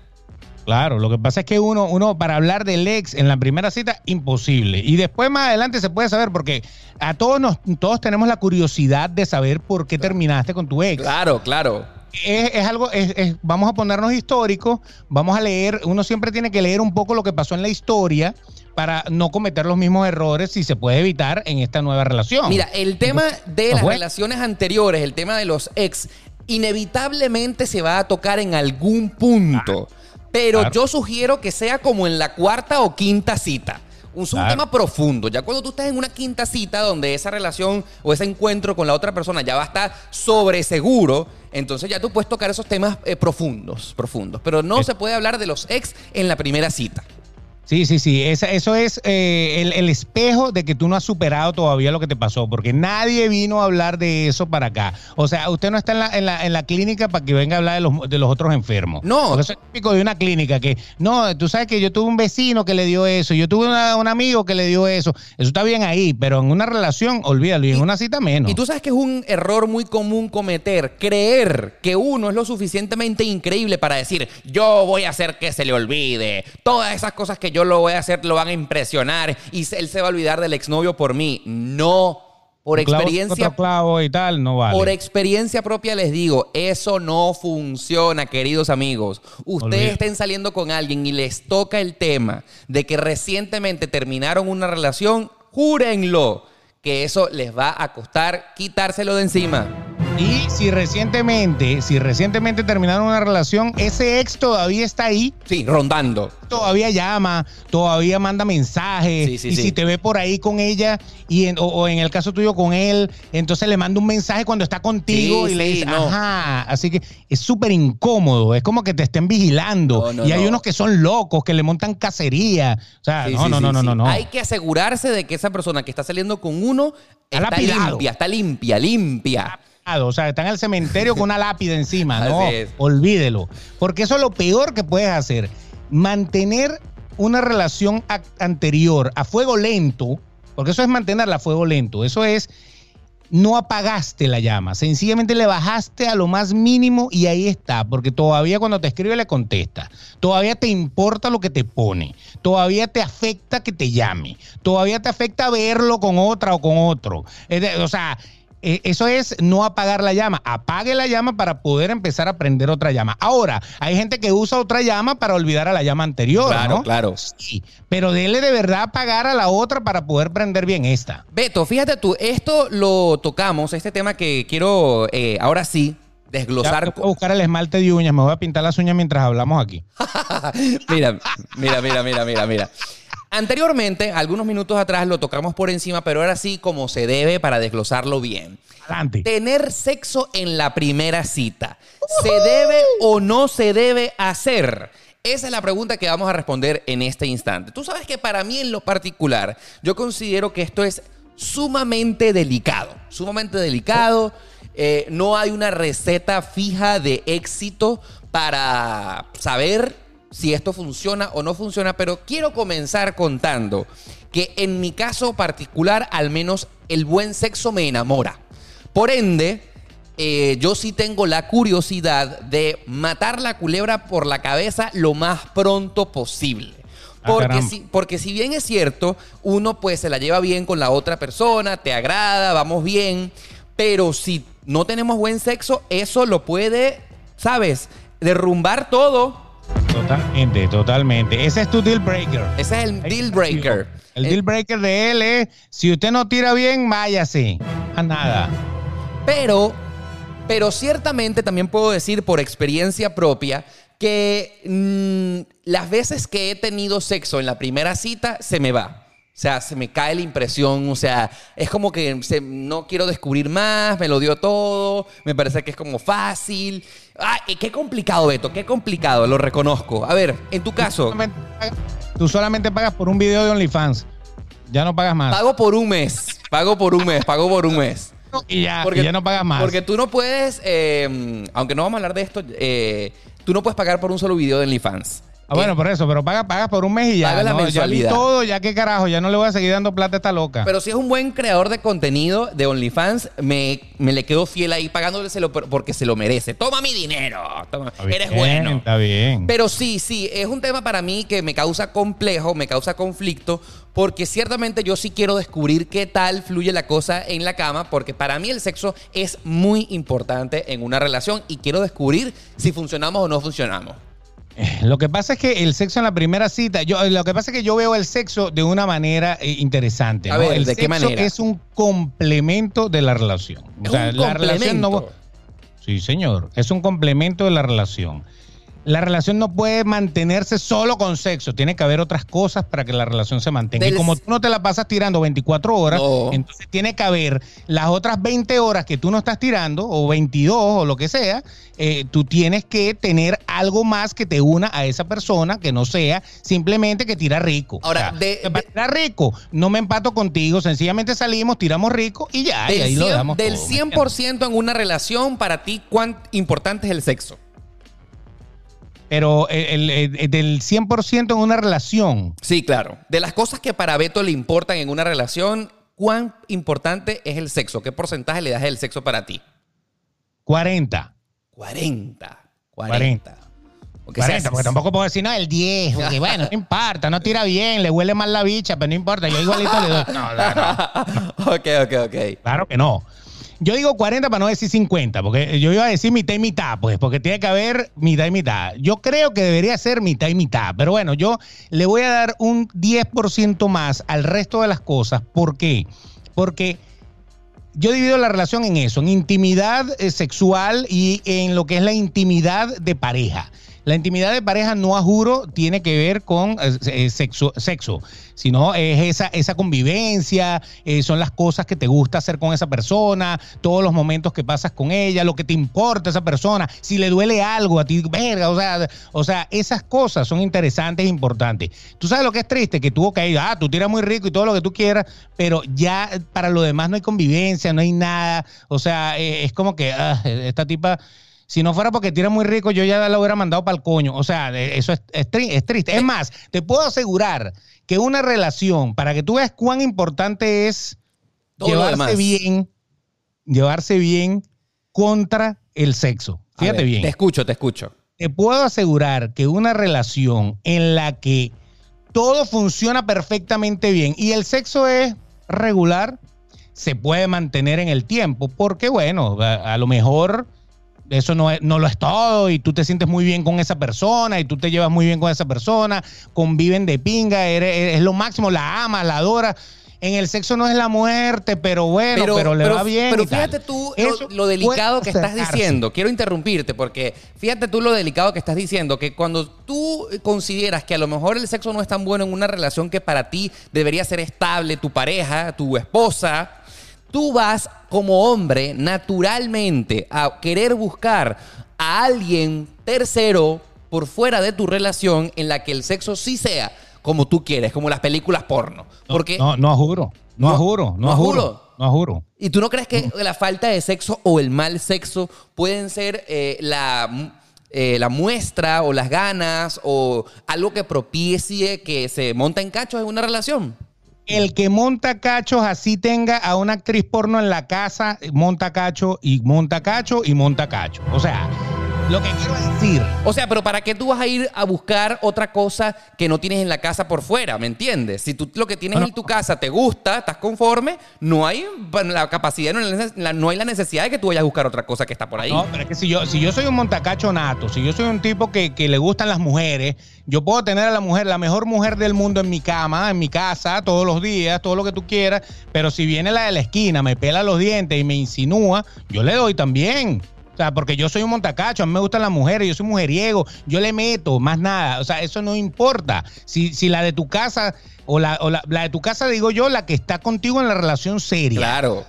Claro, lo que pasa es que uno, uno para hablar del ex en la primera cita, imposible. Y después más adelante se puede saber, porque a todos nos, todos tenemos la curiosidad de saber por qué terminaste con tu ex. Claro, claro. Es, es algo, es- es- vamos a ponernos históricos, vamos a leer, uno siempre tiene que leer un poco lo que pasó en la historia para no cometer los mismos errores si se puede evitar en esta nueva relación. Mira, el tema de Ah, las relaciones anteriores, el tema de los ex, inevitablemente se va a tocar en algún punto. Pero Claro. yo sugiero que sea como en la cuarta o quinta cita. Un, tema profundo. Ya cuando tú estás en una quinta cita donde esa relación o ese encuentro con la otra persona ya va a estar sobre seguro, entonces ya tú puedes tocar esos temas eh, profundos, profundos. Pero no Es- se puede hablar de los ex en la primera cita. Sí, sí, sí. Esa- eso es eh, el, el espejo de que tú no has superado todavía lo que te pasó, porque nadie vino a hablar de eso para acá. O sea, usted no está en la, en la, en la clínica para que venga a hablar de los, de los otros enfermos. No. Porque eso es típico de una clínica que, no, tú sabes que yo tuve un vecino que le dio eso, yo tuve una- un amigo que le dio eso. Eso está bien ahí, pero en una relación, olvídalo, y en Y- una cita menos. Y tú sabes que es un error muy común cometer, creer que uno es lo suficientemente increíble para decir, yo voy a hacer que se le olvide, todas esas cosas que yo lo voy a hacer lo van a impresionar y él se va a olvidar del exnovio por mí. No, por Un clavo, experiencia otro clavo y tal, no vale. por experiencia propia les digo, eso no funciona, queridos amigos. Ustedes estén saliendo con alguien y les toca el tema de que recientemente terminaron una relación, júrenlo que eso les va a costar quitárselo de encima. Y si recientemente, si recientemente terminaron una relación, ese ex todavía está ahí, Sí, rondando. todavía llama, todavía manda mensajes. Sí, sí, y sí. si te ve por ahí con ella, y en- o, o en el caso tuyo con él, entonces le manda un mensaje cuando está contigo Sí, y le sí, dice, no. ajá. Así que es súper incómodo. Es como que te estén vigilando. No, no, y hay no. unos que son locos, que le montan cacería. O sea, no, no, no, no, no, no. Hay que asegurarse de que esa persona que está saliendo con uno Está está limpia, está limpia, limpia. O sea, está en el cementerio con una *laughs* lápida encima. No, olvídelo. Porque eso es lo peor que puedes hacer. Mantener una relación anterior a fuego lento, porque eso es mantenerla a fuego lento. Eso es, no apagaste la llama. Sencillamente le bajaste a lo más mínimo y ahí está. Porque todavía cuando te escribe le contesta. Todavía te importa lo que te pone. Todavía te afecta que te llame. Todavía te afecta verlo con otra o con otro. O sea, eh, eso es no apagar la llama. Apague la llama para poder empezar a prender otra llama. Ahora, hay gente que usa otra llama para olvidar a la llama anterior. Claro, ¿no? claro. Sí, pero dele de verdad apagar a la otra para poder prender bien esta. Beto, fíjate tú, esto lo tocamos, este tema que quiero eh, ahora sí Ya desglosar. voy a buscar el esmalte de uñas, me voy a pintar las uñas mientras hablamos aquí. *laughs* mira, mira, mira, mira, mira, mira. Anteriormente, algunos minutos atrás lo tocamos por encima, pero ahora sí como se debe para desglosarlo bien. Adelante. Tener sexo en la primera cita. ¿Se debe o no se debe hacer? Esa es la pregunta que vamos a responder en este instante. Tú sabes que para mí en lo particular, yo considero que esto es sumamente delicado. Sumamente delicado. Eh, no hay una receta fija de éxito para saber si esto funciona o no funciona, pero quiero comenzar contando que en mi caso particular, al menos el buen sexo me enamora. Por ende, eh, yo sí tengo la curiosidad de matar la culebra por la cabeza lo más pronto posible. Ah, Porque si, porque si bien es cierto, uno pues se la lleva bien con la otra persona, te agrada, vamos bien, pero si no tenemos buen sexo, eso lo puede, ¿sabes? Derrumbar todo. Totalmente, totalmente. Ese es tu deal breaker. Ese es el deal breaker. El Eh, deal breaker de él es, si usted no tira bien, váyase. A nada. Pero, pero ciertamente también puedo decir por experiencia propia que mm, las veces que he tenido sexo en la primera cita se me va. O sea, se me cae la impresión, o sea, es como que se- no quiero descubrir más, me lo dio todo, me parece que es como fácil. Ay, qué complicado, Beto, qué complicado, lo reconozco. A ver, en tu caso, Solamente pagas- Tú solamente pagas por un video de OnlyFans. Ya no pagas más. pago por un mes, pago por un mes, pago por un mes. y, ya, y ya no pagas más. Porque tú no puedes, eh, aunque no vamos a hablar de esto, eh, tú no puedes pagar por un solo video de OnlyFans. Ah, bueno, Eh, por eso, pero paga, paga por un mes y ya. Paga la ¿no? Ya vi mensualidad. todo, ya qué carajo, ya no le voy a seguir dando plata a esta loca. Pero si es un buen creador de contenido de OnlyFans, me, me le quedo fiel ahí pagándoselo por- porque se lo merece. Toma mi dinero. toma. Está bien, Eres bueno. Está bien. Pero sí, sí, es un tema para mí que me causa complejo, me causa conflicto, porque ciertamente yo sí quiero descubrir qué tal fluye la cosa en la cama, porque para mí el sexo es muy importante en una relación y quiero descubrir si funcionamos o no funcionamos. Lo que pasa es que el sexo en la primera cita, yo lo que pasa es que yo veo el sexo de una manera eh, interesante. A ¿no? ver, el ¿de qué manera? es un complemento de la relación. Es un la relación no complemento. Sí, señor, es un complemento de la relación. La relación no puede mantenerse solo con sexo, tiene que haber otras cosas para que la relación se mantenga. Del- Y como tú no te la pasas tirando 24 horas, No. entonces tiene que haber las otras 20 horas que tú no estás tirando, o 22 o lo que sea, eh, tú tienes que tener algo más que te una a esa persona que no sea simplemente que tira rico. Ahora, O sea, de- para de- tirar rico, no me empato contigo, sencillamente salimos, tiramos rico y ya, y ahí lo 100%, dejamos del todo, ¿me 100% en una relación, para ti, ¿cuán importante es el sexo? Pero el, el- el- del 100% en una relación, Sí, claro. De las cosas que para Beto le importan en una relación, ¿cuán importante es el sexo? ¿Qué porcentaje le das del sexo para ti? 40. 40. 40. 40. Porque 40, seas- porque tampoco puedo decir, no, el 10, *laughs* porque bueno, no importa, no tira bien, le huele mal la bicha, pero no importa, yo igualito le doy. *laughs* No, no, no, *laughs* ok, ok, ok. claro que no. Yo digo 40 para no decir 50, porque yo iba a decir mitad y mitad, pues, porque tiene que haber mitad y mitad. Yo creo que debería ser mitad y mitad, pero bueno, yo le voy a dar un 10% más al resto de las cosas. ¿Por qué? Porque yo divido la relación en eso, en intimidad eh, sexual y en lo que es la intimidad de pareja. La intimidad de pareja, no a juro, tiene que ver con eh, eh, sexo, sexo, sino es esa, esa convivencia, eh, son las cosas que te gusta hacer con esa persona, todos los momentos que pasas con ella, lo que te importa esa persona, si le duele algo a ti, verga, o sea, o sea, esas cosas son interesantes e importantes. Tú sabes lo que es triste, que tuvo que ir, ah, tú tiras muy rico y todo lo que tú quieras, pero ya para lo demás no hay convivencia, no hay nada, o sea, es como que ah, esta tipa... Si no fuera porque tira muy rico, yo ya la hubiera mandado para el coño. O sea, eso es, es tri- es triste. Es más, te puedo asegurar que una relación, para que tú veas cuán importante es Todo llevarse bien, llevarse bien contra el sexo. Fíjate ver, bien. Te escucho, te escucho. Te puedo asegurar que una relación en la que todo funciona perfectamente bien y el sexo es regular, se puede mantener en el tiempo. Porque, bueno, a, a lo mejor eso no, es- no lo es todo y tú te sientes muy bien con esa persona y tú te llevas muy bien con esa persona, conviven de pinga, eres, eres- es lo máximo, la amas, la adoras. En el sexo no es la muerte, pero bueno, pero, le va bien. Pero y tal. fíjate tú lo, lo delicado que estás diciendo. Quiero interrumpirte porque fíjate tú lo delicado que estás diciendo. Que cuando tú consideras que a lo mejor el sexo no es tan bueno en una relación que para ti debería ser estable, tu pareja, tu esposa, tú vas como hombre naturalmente a querer buscar a alguien tercero por fuera de tu relación en la que el sexo sí sea como tú quieres, como las películas porno. No, Porque No, no juro. No, No, juro. No, juro. No juro. ¿Y tú no crees que la falta de sexo o el mal sexo pueden ser eh, la, eh, la muestra o las ganas o algo que propicie que se monta en cachos en una relación? El que monta cachos así tenga a una actriz porno en la casa, monta cacho y monta cacho y monta cacho. O sea, lo que quiero decir, O sea, pero ¿para qué tú vas a ir a buscar otra cosa que no tienes en la casa por fuera? ¿Me entiendes? Si tú lo que tienes en tu casa te gusta, estás conforme, no hay la capacidad, no hay la neces- la- no hay la necesidad de que tú vayas a buscar otra cosa que está por ahí. no, pero es que si yo, si yo soy un montacacho nato, si yo soy un tipo que, que le gustan las mujeres, yo puedo tener a la mujer, la mejor mujer del mundo en mi cama, en mi casa, todos los días, todo lo que tú quieras, pero si viene la de la esquina, me pela los dientes y me insinúa, yo le doy también. O sea, porque yo soy un montacacho, a mí me gustan las mujeres, yo soy mujeriego, yo le meto, más nada. O sea, eso no importa. Si, si la de tu casa, o, la, o la, la de tu casa, digo yo, la que está contigo en la relación seria Claro.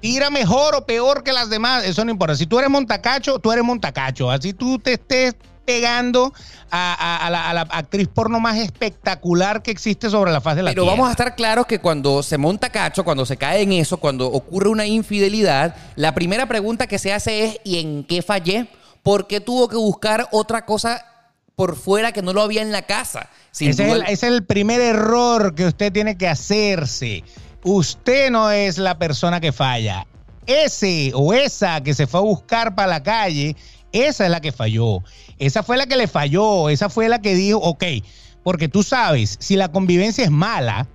tira mejor o peor que las demás, eso no importa. Si tú eres montacacho, tú eres montacacho. Así tú te estés pegando a, a- a la, a la actriz porno más espectacular que existe sobre la faz de la Pero tierra. vamos a estar claros que cuando se monta cacho, cuando se cae en eso, cuando ocurre una infidelidad, la primera pregunta que se hace es ¿y en qué fallé? ¿Por qué tuvo que buscar otra cosa por fuera que no lo había en la casa. Sin Ese es, duda- el, ese es el primer error que usted tiene que hacerse. Usted no es la persona que falla. Ese o esa que se fue a buscar para la calle, esa es la que falló. Esa fue la que le falló. Esa fue la que dijo, ok, porque tú sabes, si la convivencia es mala,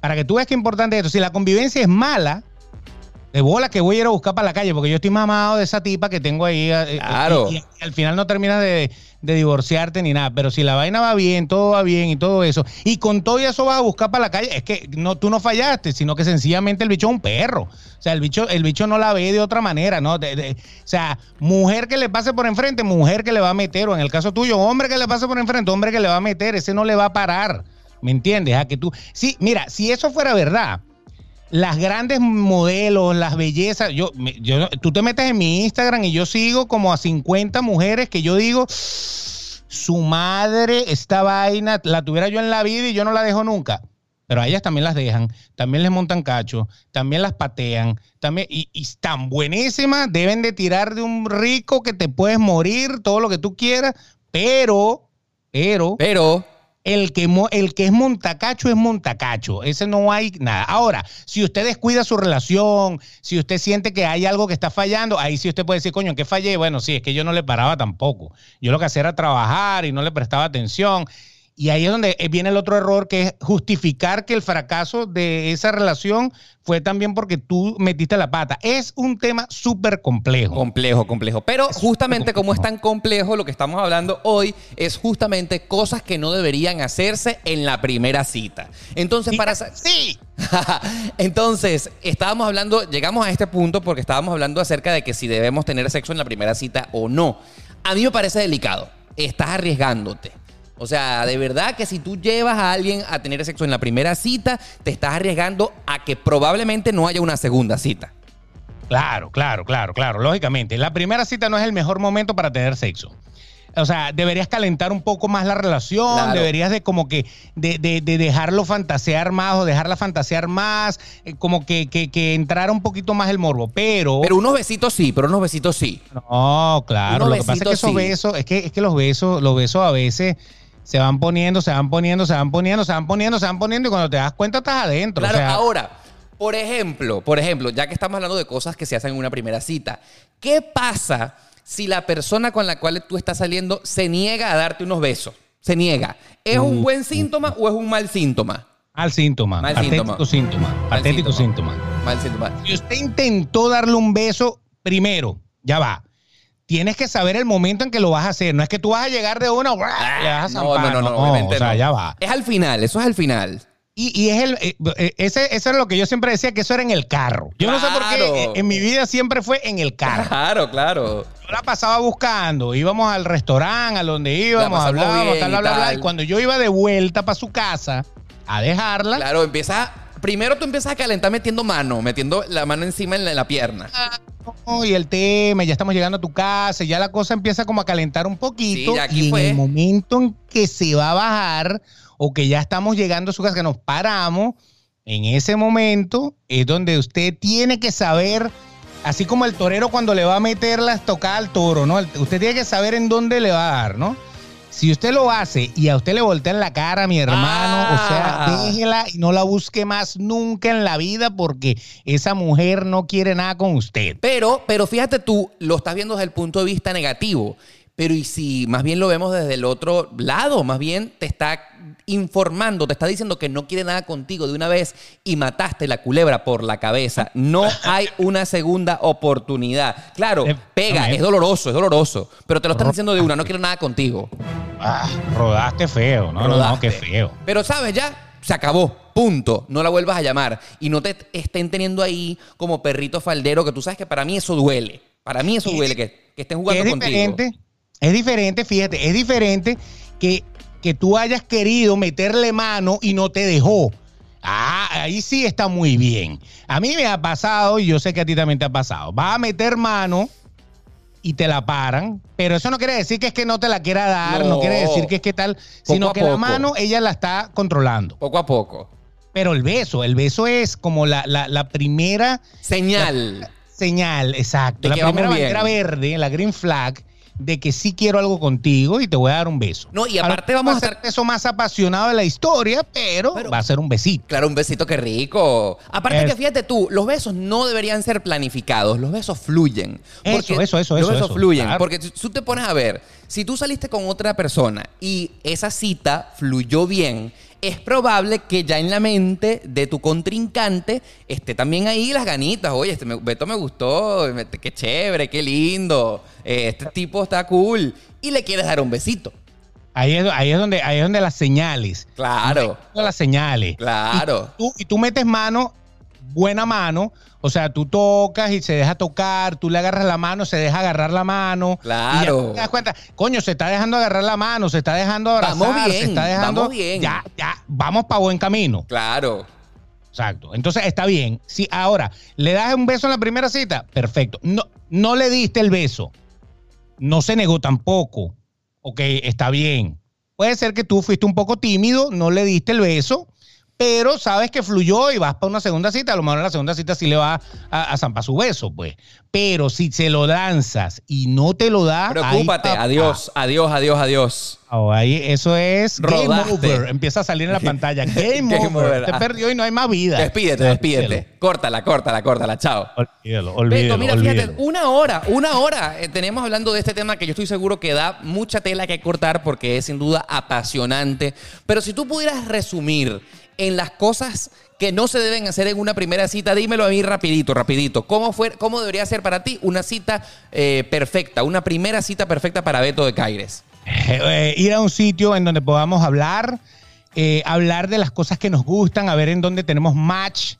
para que tú veas importante es esto, si la convivencia es mala, de bola que voy a ir a buscar para la calle, porque yo estoy mamado de esa tipa que tengo ahí. eh, Claro. Y, y al final no terminas de, de divorciarte ni nada. Pero si la vaina va bien, todo va bien y todo eso, y con todo eso vas a buscar para la calle, es que no, tú no fallaste, sino que sencillamente el bicho es un perro. O sea, el bicho, el bicho no la ve de otra manera, ¿no? De- de- o sea, mujer que le pase por enfrente, mujer que le va a meter, o en el caso tuyo, hombre que le pase por enfrente, hombre que le va a meter, ese no le va a parar. ¿Me entiendes? A que tú. Sí, mira, si eso fuera verdad, las grandes modelos, las bellezas, yo, yo, tú te metes en mi Instagram y yo sigo como a 50 mujeres que yo digo, su madre, esta vaina, la tuviera yo en la vida y yo no la dejo nunca. Pero a ellas también las dejan, también les montan cacho, también las patean, también, y, y están buenísimas, deben de tirar de un rico que te puedes morir, todo lo que tú quieras, pero, pero, Pero, el que, el que es montacacho es montacacho. Ese no hay nada. Ahora, si usted descuida su relación, si usted siente que hay algo que está fallando, ahí sí usted puede decir, coño, ¿en qué fallé? Bueno, sí, es que yo no le paraba tampoco. Yo lo que hacía era trabajar y no le prestaba atención. Y ahí es donde viene el otro error, que es justificar que el fracaso de esa relación fue también porque tú metiste la pata. Es un tema súper complejo. complejo, complejo. Pero justamente como es tan complejo, lo que estamos hablando hoy es justamente cosas que no deberían hacerse en la primera cita. Entonces, para... sa- Sí. *laughs* Entonces, estábamos hablando, llegamos a este punto porque estábamos hablando acerca de que si debemos tener sexo en la primera cita o no. A mí me parece delicado. Estás arriesgándote. O sea, de verdad que si tú llevas a alguien a tener sexo en la primera cita, te estás arriesgando a que probablemente no haya una segunda cita. Claro, claro, claro, claro, lógicamente. La primera cita no es el mejor momento para tener sexo. O sea, deberías calentar un poco más la relación, Claro. deberías de como que de, de- de dejarlo fantasear más o dejarla fantasear más, eh, como que, que, que entrara un poquito más el morbo. Pero, Pero unos besitos sí, pero unos besitos sí. no, claro, unos lo que pasa es que esos sí. besos, es que, es que los besos, los besos a veces se van poniendo, se van poniendo, se van poniendo, se van poniendo, se van poniendo y cuando te das cuenta estás adentro. Claro, o sea, ahora, por ejemplo, por ejemplo, ya que estamos hablando de cosas que se hacen en una primera cita, ¿qué pasa si la persona con la cual tú estás saliendo se niega a darte unos besos? Se niega. ¿Es Mm. un buen síntoma o es un mal síntoma? mal síntoma, Mal patético síntoma, Mal patético síntoma. Mal síntoma. Si usted intentó darle un beso primero, ya va. Tienes que saber el momento en que lo vas a hacer. No es que tú vas a llegar de una, ¡guau! le vas a Ah, No, no, zampar. no, no, obviamente o sea, no. ya va. Es al final, eso es al final. Y, y es el, eh, eh, ese, eso era lo que yo siempre decía, que eso era en el carro. Yo no sé por qué eh, en mi vida siempre fue en el carro. Claro, claro. Yo la pasaba buscando, íbamos al restaurante, a donde íbamos, pasamos hablábamos, bien tal, bla, bla, bla. tal. Y cuando yo iba de vuelta para su casa a dejarla, Claro, empieza. Primero tú empiezas a calentar metiendo mano, metiendo la mano encima en la, en la pierna. No, y el tema, ya estamos llegando a tu casa, ya la cosa empieza como a calentar un poquito. Sí, ya aquí y fue. en el momento en que se va a bajar o que ya estamos llegando a su casa, que nos paramos, en ese momento es donde usted tiene que saber, así como el torero cuando le va a meter la estocada al toro, ¿no? Usted tiene que saber en dónde le va a dar, ¿no? Si usted lo hace y a usted le voltea en la cara, mi hermano, o sea, Ah. déjela y no la busque más nunca en la vida porque esa mujer no quiere nada con usted. Pero, pero fíjate tú, lo estás viendo desde el punto de vista negativo. Pero y si más bien lo vemos desde el otro lado, más bien te está informando, te está diciendo que no quiere nada contigo de una vez y mataste la culebra por la cabeza. No hay una segunda oportunidad. Claro, Eh, pega, es doloroso, es doloroso. Pero te lo están diciendo de una, no quiero nada contigo. Ah, rodaste feo, no, no, no, Rodaste. qué feo. Pero sabes, ya se acabó. Punto. No la vuelvas a llamar. Y no te estén teniendo ahí como perrito faldero, que tú sabes que para mí eso duele. Para mí eso duele, que, que estén jugando es contigo. Es diferente, fíjate, es diferente que, que tú hayas querido meterle mano y no te dejó. Ah, ahí sí está muy bien. A mí me ha pasado, y yo sé que a ti también te ha pasado. Vas a meter mano y te la paran, pero eso no quiere decir que es que no te la quiera dar, no, No. quiere decir que es que tal, sino que la mano ella la está controlando. Poco a poco. Pero el beso, el beso es como la, la, la primera Señal. señal, exacto. De La primera bandera verde, la green flag, de que sí quiero algo contigo y te voy a dar un beso. No, y aparte vamos a ser estar... eso más apasionado de la historia, pero, Pero- va a ser un besito. Claro, un besito que rico. Aparte Es- que fíjate tú, los besos no deberían ser planificados, los besos fluyen. Eso, eso, eso, Los eso, besos eso, fluyen. claro. Porque si tú te pones a ver, si tú saliste con otra persona y esa cita fluyó bien, es probable que ya en la mente de tu contrincante esté también ahí las ganitas. Oye, este me- Beto me gustó, qué chévere, qué lindo, eh, este tipo está cool. Y le quieres dar un besito. Ahí es, ahí es donde, ahí es donde las señales. Claro. Las señales. Claro. Y tú, y tú metes mano, buena mano. O sea, tú tocas y se deja tocar, tú le agarras la mano, se deja agarrar la mano. Claro. Y ya te das cuenta, coño, se está dejando agarrar la mano, se está dejando abrazar, Vamos bien, se está dejando. vamos bien. Ya, ya, vamos para buen camino. Claro. Exacto. Entonces está bien. Si ahora le das un beso en la primera cita, perfecto. No, no le diste el beso. No se negó tampoco. Ok, está bien. Puede ser que tú fuiste un poco tímido, no le diste el beso, pero sabes que fluyó y vas para una segunda cita. A lo mejor en la segunda cita sí le va a, a zampar su beso, pues. Pero si se lo lanzas y no te lo da. Preocúpate. ahí, adiós, adiós, adiós, adiós. oh, ahí, eso es Rodaste. game over. Empieza a salir en la *laughs* pantalla. Game, *laughs* Game over. over. Te perdió y no hay más vida. Despídete, despídete. Córtala, córtala, córtala. Chao. Olvídalo, olvídalo, Beto, mira, fíjate, una hora, una hora eh, tenemos hablando de este tema que yo estoy seguro que da mucha tela que cortar porque es sin duda apasionante. Pero si tú pudieras resumir en las cosas que no se deben hacer en una primera cita, dímelo a mí rapidito, rapidito. ¿Cómo, fue, cómo debería ser para ti una cita eh, perfecta, una primera cita perfecta para Beto de Caires? Eh, eh, ir a un sitio en donde podamos hablar, eh, hablar de las cosas que nos gustan, a ver en dónde tenemos match,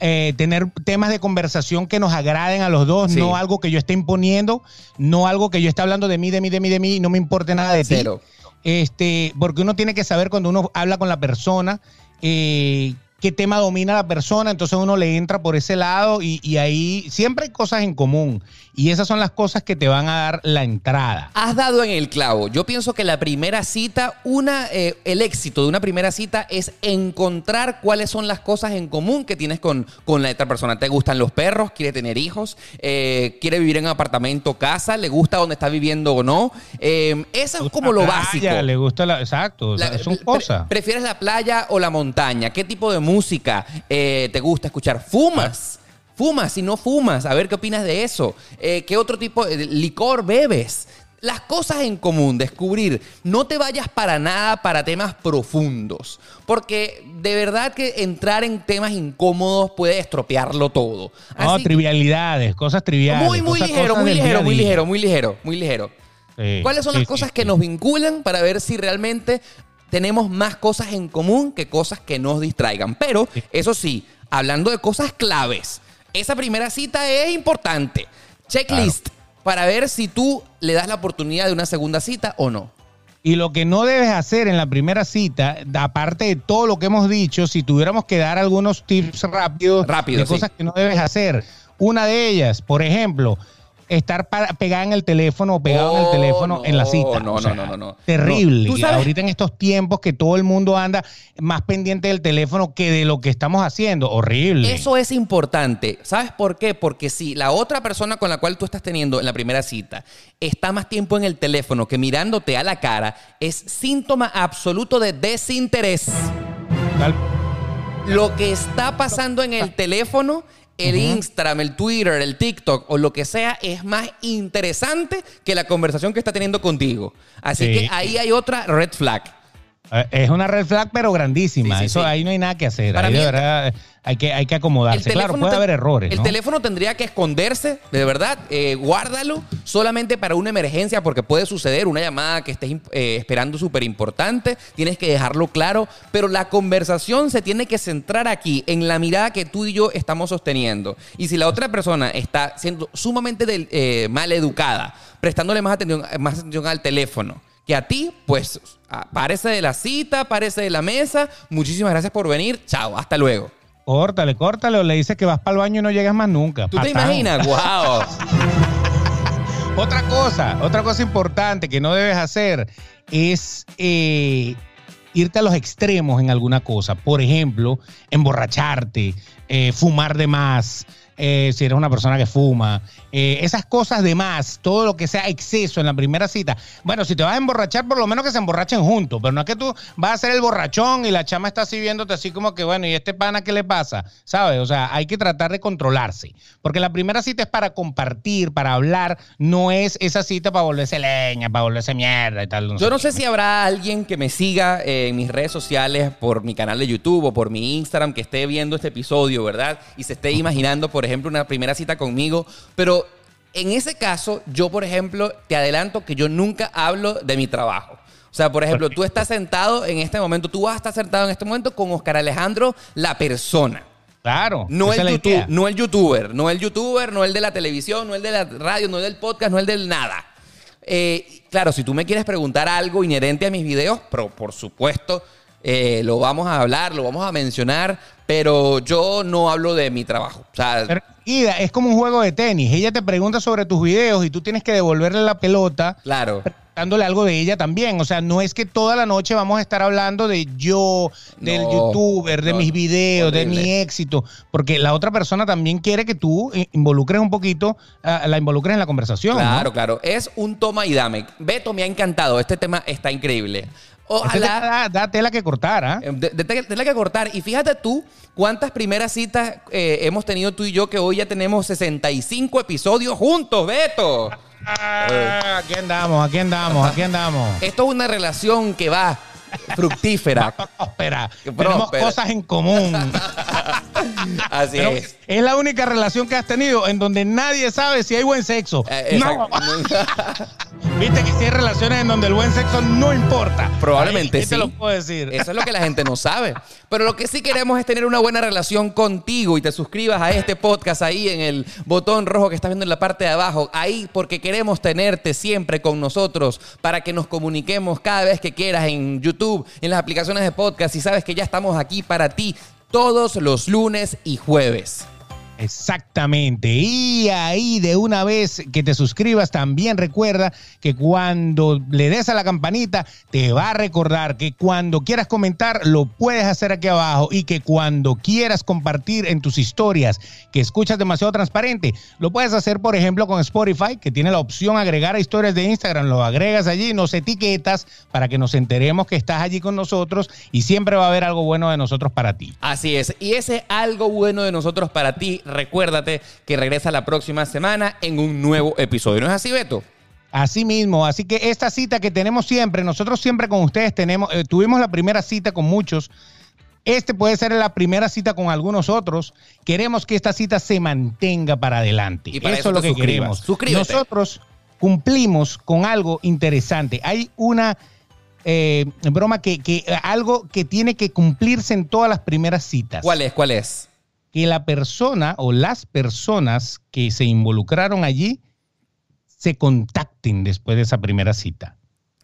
eh, tener temas de conversación que nos agraden a los dos, Sí. no algo que yo esté imponiendo, no algo que yo esté hablando de mí, de mí, de mí, de mí, no me importe nada de Cero. ti. Este, porque uno tiene que saber cuando uno habla con la persona. Eh, qué tema domina la persona, entonces uno le entra por ese lado y, y ahí siempre hay cosas en común y esas son las cosas que te van a dar la entrada. Has dado en el clavo. Yo pienso que la primera cita, una, eh, el éxito de una primera cita es encontrar cuáles son las cosas en común que tienes con, con la otra persona. ¿Te gustan los perros? ¿Quiere tener hijos? Eh, ¿Quiere vivir en un apartamento, casa? ¿Le gusta donde está viviendo o no? Eh, eso es como lo La básico. playa, Le gusta la. Exacto, La- son pre- cosas. ¿Prefieres la playa o la montaña? ¿Qué tipo de música eh, te gusta escuchar? ¿Fumas? ¿Fumas? Si no fumas, a ver qué opinas de eso. Eh, ¿Qué otro tipo de licor bebes? Las cosas en común, descubrir. No te vayas para nada para temas profundos. Porque de verdad que entrar en temas incómodos puede estropearlo todo. No, trivialidades, cosas triviales. muy, muy cosas- ligero, cosas muy ligero, muy ligero, muy ligero, muy ligero. Sí, ¿Cuáles son sí, las cosas sí. que nos vinculan para ver si realmente tenemos más cosas en común que cosas que nos distraigan? Pero, eso sí, hablando de cosas claves, esa primera cita es importante. Checklist para ver si tú le das la oportunidad de una segunda cita o no. Y lo que no debes hacer en la primera cita, aparte de todo lo que hemos dicho, si tuviéramos que dar algunos tips rápidos Rápido, de sí. cosas que no debes hacer. Una de ellas, por ejemplo, estar pegada en el teléfono o pegado en el Oh, teléfono no, en la cita. no, O no, sea, no, no, no. Terrible. No, Ahorita en estos tiempos que todo el mundo anda más pendiente del teléfono que de lo que estamos haciendo. Horrible. Eso es importante. ¿Sabes por qué? Porque si la otra persona con la cual tú estás teniendo en la primera cita está más tiempo en el teléfono que mirándote a la cara, es síntoma absoluto de desinterés. Tal- Lo que está pasando en el teléfono, el Instagram, el Twitter, el TikTok o lo que sea, es más interesante que la conversación que está teniendo contigo. Así Sí. que ahí hay otra red flag. Eh, Es una red flag, pero grandísima. Sí, sí, Eso ahí no hay nada que hacer. Para ahí mí de verdad hay que, hay que acomodarse. Claro, puede te- haber errores. El ¿no? teléfono tendría que esconderse, de verdad. eh, guárdalo solamente para una emergencia, porque puede suceder una llamada que estés eh, esperando súper importante. Tienes que dejarlo claro. Pero la conversación se tiene que centrar aquí, en la mirada que tú y yo estamos sosteniendo. Y si la otra persona está siendo sumamente del- eh, mal educada, prestándole más atención, más atención al teléfono que a ti, pues párese de la cita, párese de la mesa. Muchísimas gracias por venir. Chao, hasta luego. Córtale, córtale, o le dices que vas para el baño y no llegas más nunca. ¿Tú te imaginas? ¡Wow! *laughs* Otra cosa, otra cosa importante que no debes hacer es eh, irte a los extremos en alguna cosa. Por ejemplo, emborracharte, eh, fumar de más, eh, si eres una persona que fuma, eh, esas cosas de más, todo lo que sea exceso en la primera cita. Bueno, si te vas a emborrachar, por lo menos que se emborrachen juntos, pero no es que tú vas a ser el borrachón y la chama está así viéndote así como que, bueno, ¿y este pana qué le pasa? ¿Sabes? O sea, hay que tratar de controlarse, porque la primera cita es para compartir, para hablar, no es esa cita para volverse leña, para volverse mierda y tal. Yo no sé si habrá alguien que me siga en mis redes sociales, por mi canal de YouTube o por mi Instagram, que esté viendo este episodio, ¿verdad? Y se esté imaginando, por ejemplo, una primera cita conmigo, pero en ese caso, yo, por ejemplo, te adelanto que yo nunca hablo de mi trabajo. O sea, por ejemplo, tú estás sentado en este momento, tú vas a estar sentado en este momento con Oscar Alejandro, la persona. Claro. No el, YouTube, no el youtuber, no el youtuber, no el de la televisión, no el de la radio, no el del podcast, no el del nada. Eh, claro, si tú me quieres preguntar algo inherente a mis videos, pero por supuesto, eh, lo vamos a hablar, lo vamos a mencionar, pero yo no hablo de mi trabajo. O sea, Ida, es como un juego de tenis. Ella te pregunta sobre tus videos y tú tienes que devolverle la pelota. Claro. Dándole algo de ella también. O sea, no es que toda la noche vamos a estar hablando de yo, del youtuber, de mis videos, de mi éxito. Porque la otra persona también quiere que tú involucres un poquito, la involucres en la conversación. Claro, claro. Es un toma y dame. Beto, me ha encantado. Este tema está increíble. Ojalá. Da, tela que cortar, ¿ah? De, tela que cortar. Y fíjate tú cuántas primeras citas eh, hemos tenido tú y yo que hoy ya tenemos 65 episodios juntos, Beto. Ah, aquí andamos, aquí andamos, aquí andamos. Esto es una relación que va fructífera. *laughs* Próspera. Tenemos cosas en común. *laughs* Así es. Es la única relación que has tenido en donde nadie sabe si hay buen sexo. Eh, no. *laughs* Viste que si hay relaciones en donde el buen sexo no importa. Probablemente sí. lo puedo decir. Eso es lo que la gente no sabe. Pero lo que sí queremos es tener una buena relación contigo y te suscribas a este podcast ahí en el botón rojo que estás viendo en la parte de abajo. Ahí porque queremos tenerte siempre con nosotros para que nos comuniquemos cada vez que quieras en YouTube, en las aplicaciones de podcast y sabes que ya estamos aquí para ti todos los lunes y jueves. Exactamente. Y ahí de una vez que te suscribas, también recuerda que cuando le des a la campanita, te va a recordar que cuando quieras comentar, lo puedes hacer aquí abajo y que cuando quieras compartir en tus historias que escuchas demasiado transparente, lo puedes hacer, por ejemplo, con Spotify, que tiene la opción agregar a historias de Instagram, lo agregas allí, nos etiquetas para que nos enteremos que estás allí con nosotros y siempre va a haber algo bueno de nosotros para ti. Así es. Y ese algo bueno de nosotros para ti recuérdate que regresa la próxima semana en un nuevo episodio. ¿No es así, Beto? Así mismo, así que esta cita que tenemos siempre, nosotros siempre con ustedes tenemos, eh, tuvimos la primera cita con muchos, este puede ser la primera cita con algunos otros. Queremos que esta cita se mantenga para adelante. Y eso, es lo que queremos. Nosotros cumplimos con algo interesante. Hay una eh, broma que, que algo que tiene que cumplirse en todas las primeras citas. ¿Cuál es? ¿Cuál es? Que la persona o las personas que se involucraron allí se contacten después de esa primera cita.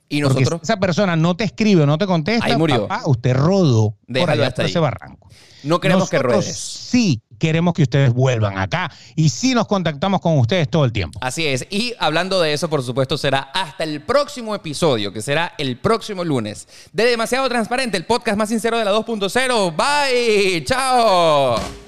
Y nosotros. esa persona no te escribe o no te contesta, ahí murió. usted rodó por allá hasta ese barranco. No queremos que ruedes. Sí, queremos que ustedes vuelvan acá y sí nos contactamos con ustedes todo el tiempo. Así es. Y hablando de eso, por supuesto, será hasta el próximo episodio, que será el próximo lunes. De Demasiado Transparente, el podcast más sincero de la 2.0. Bye. Chao.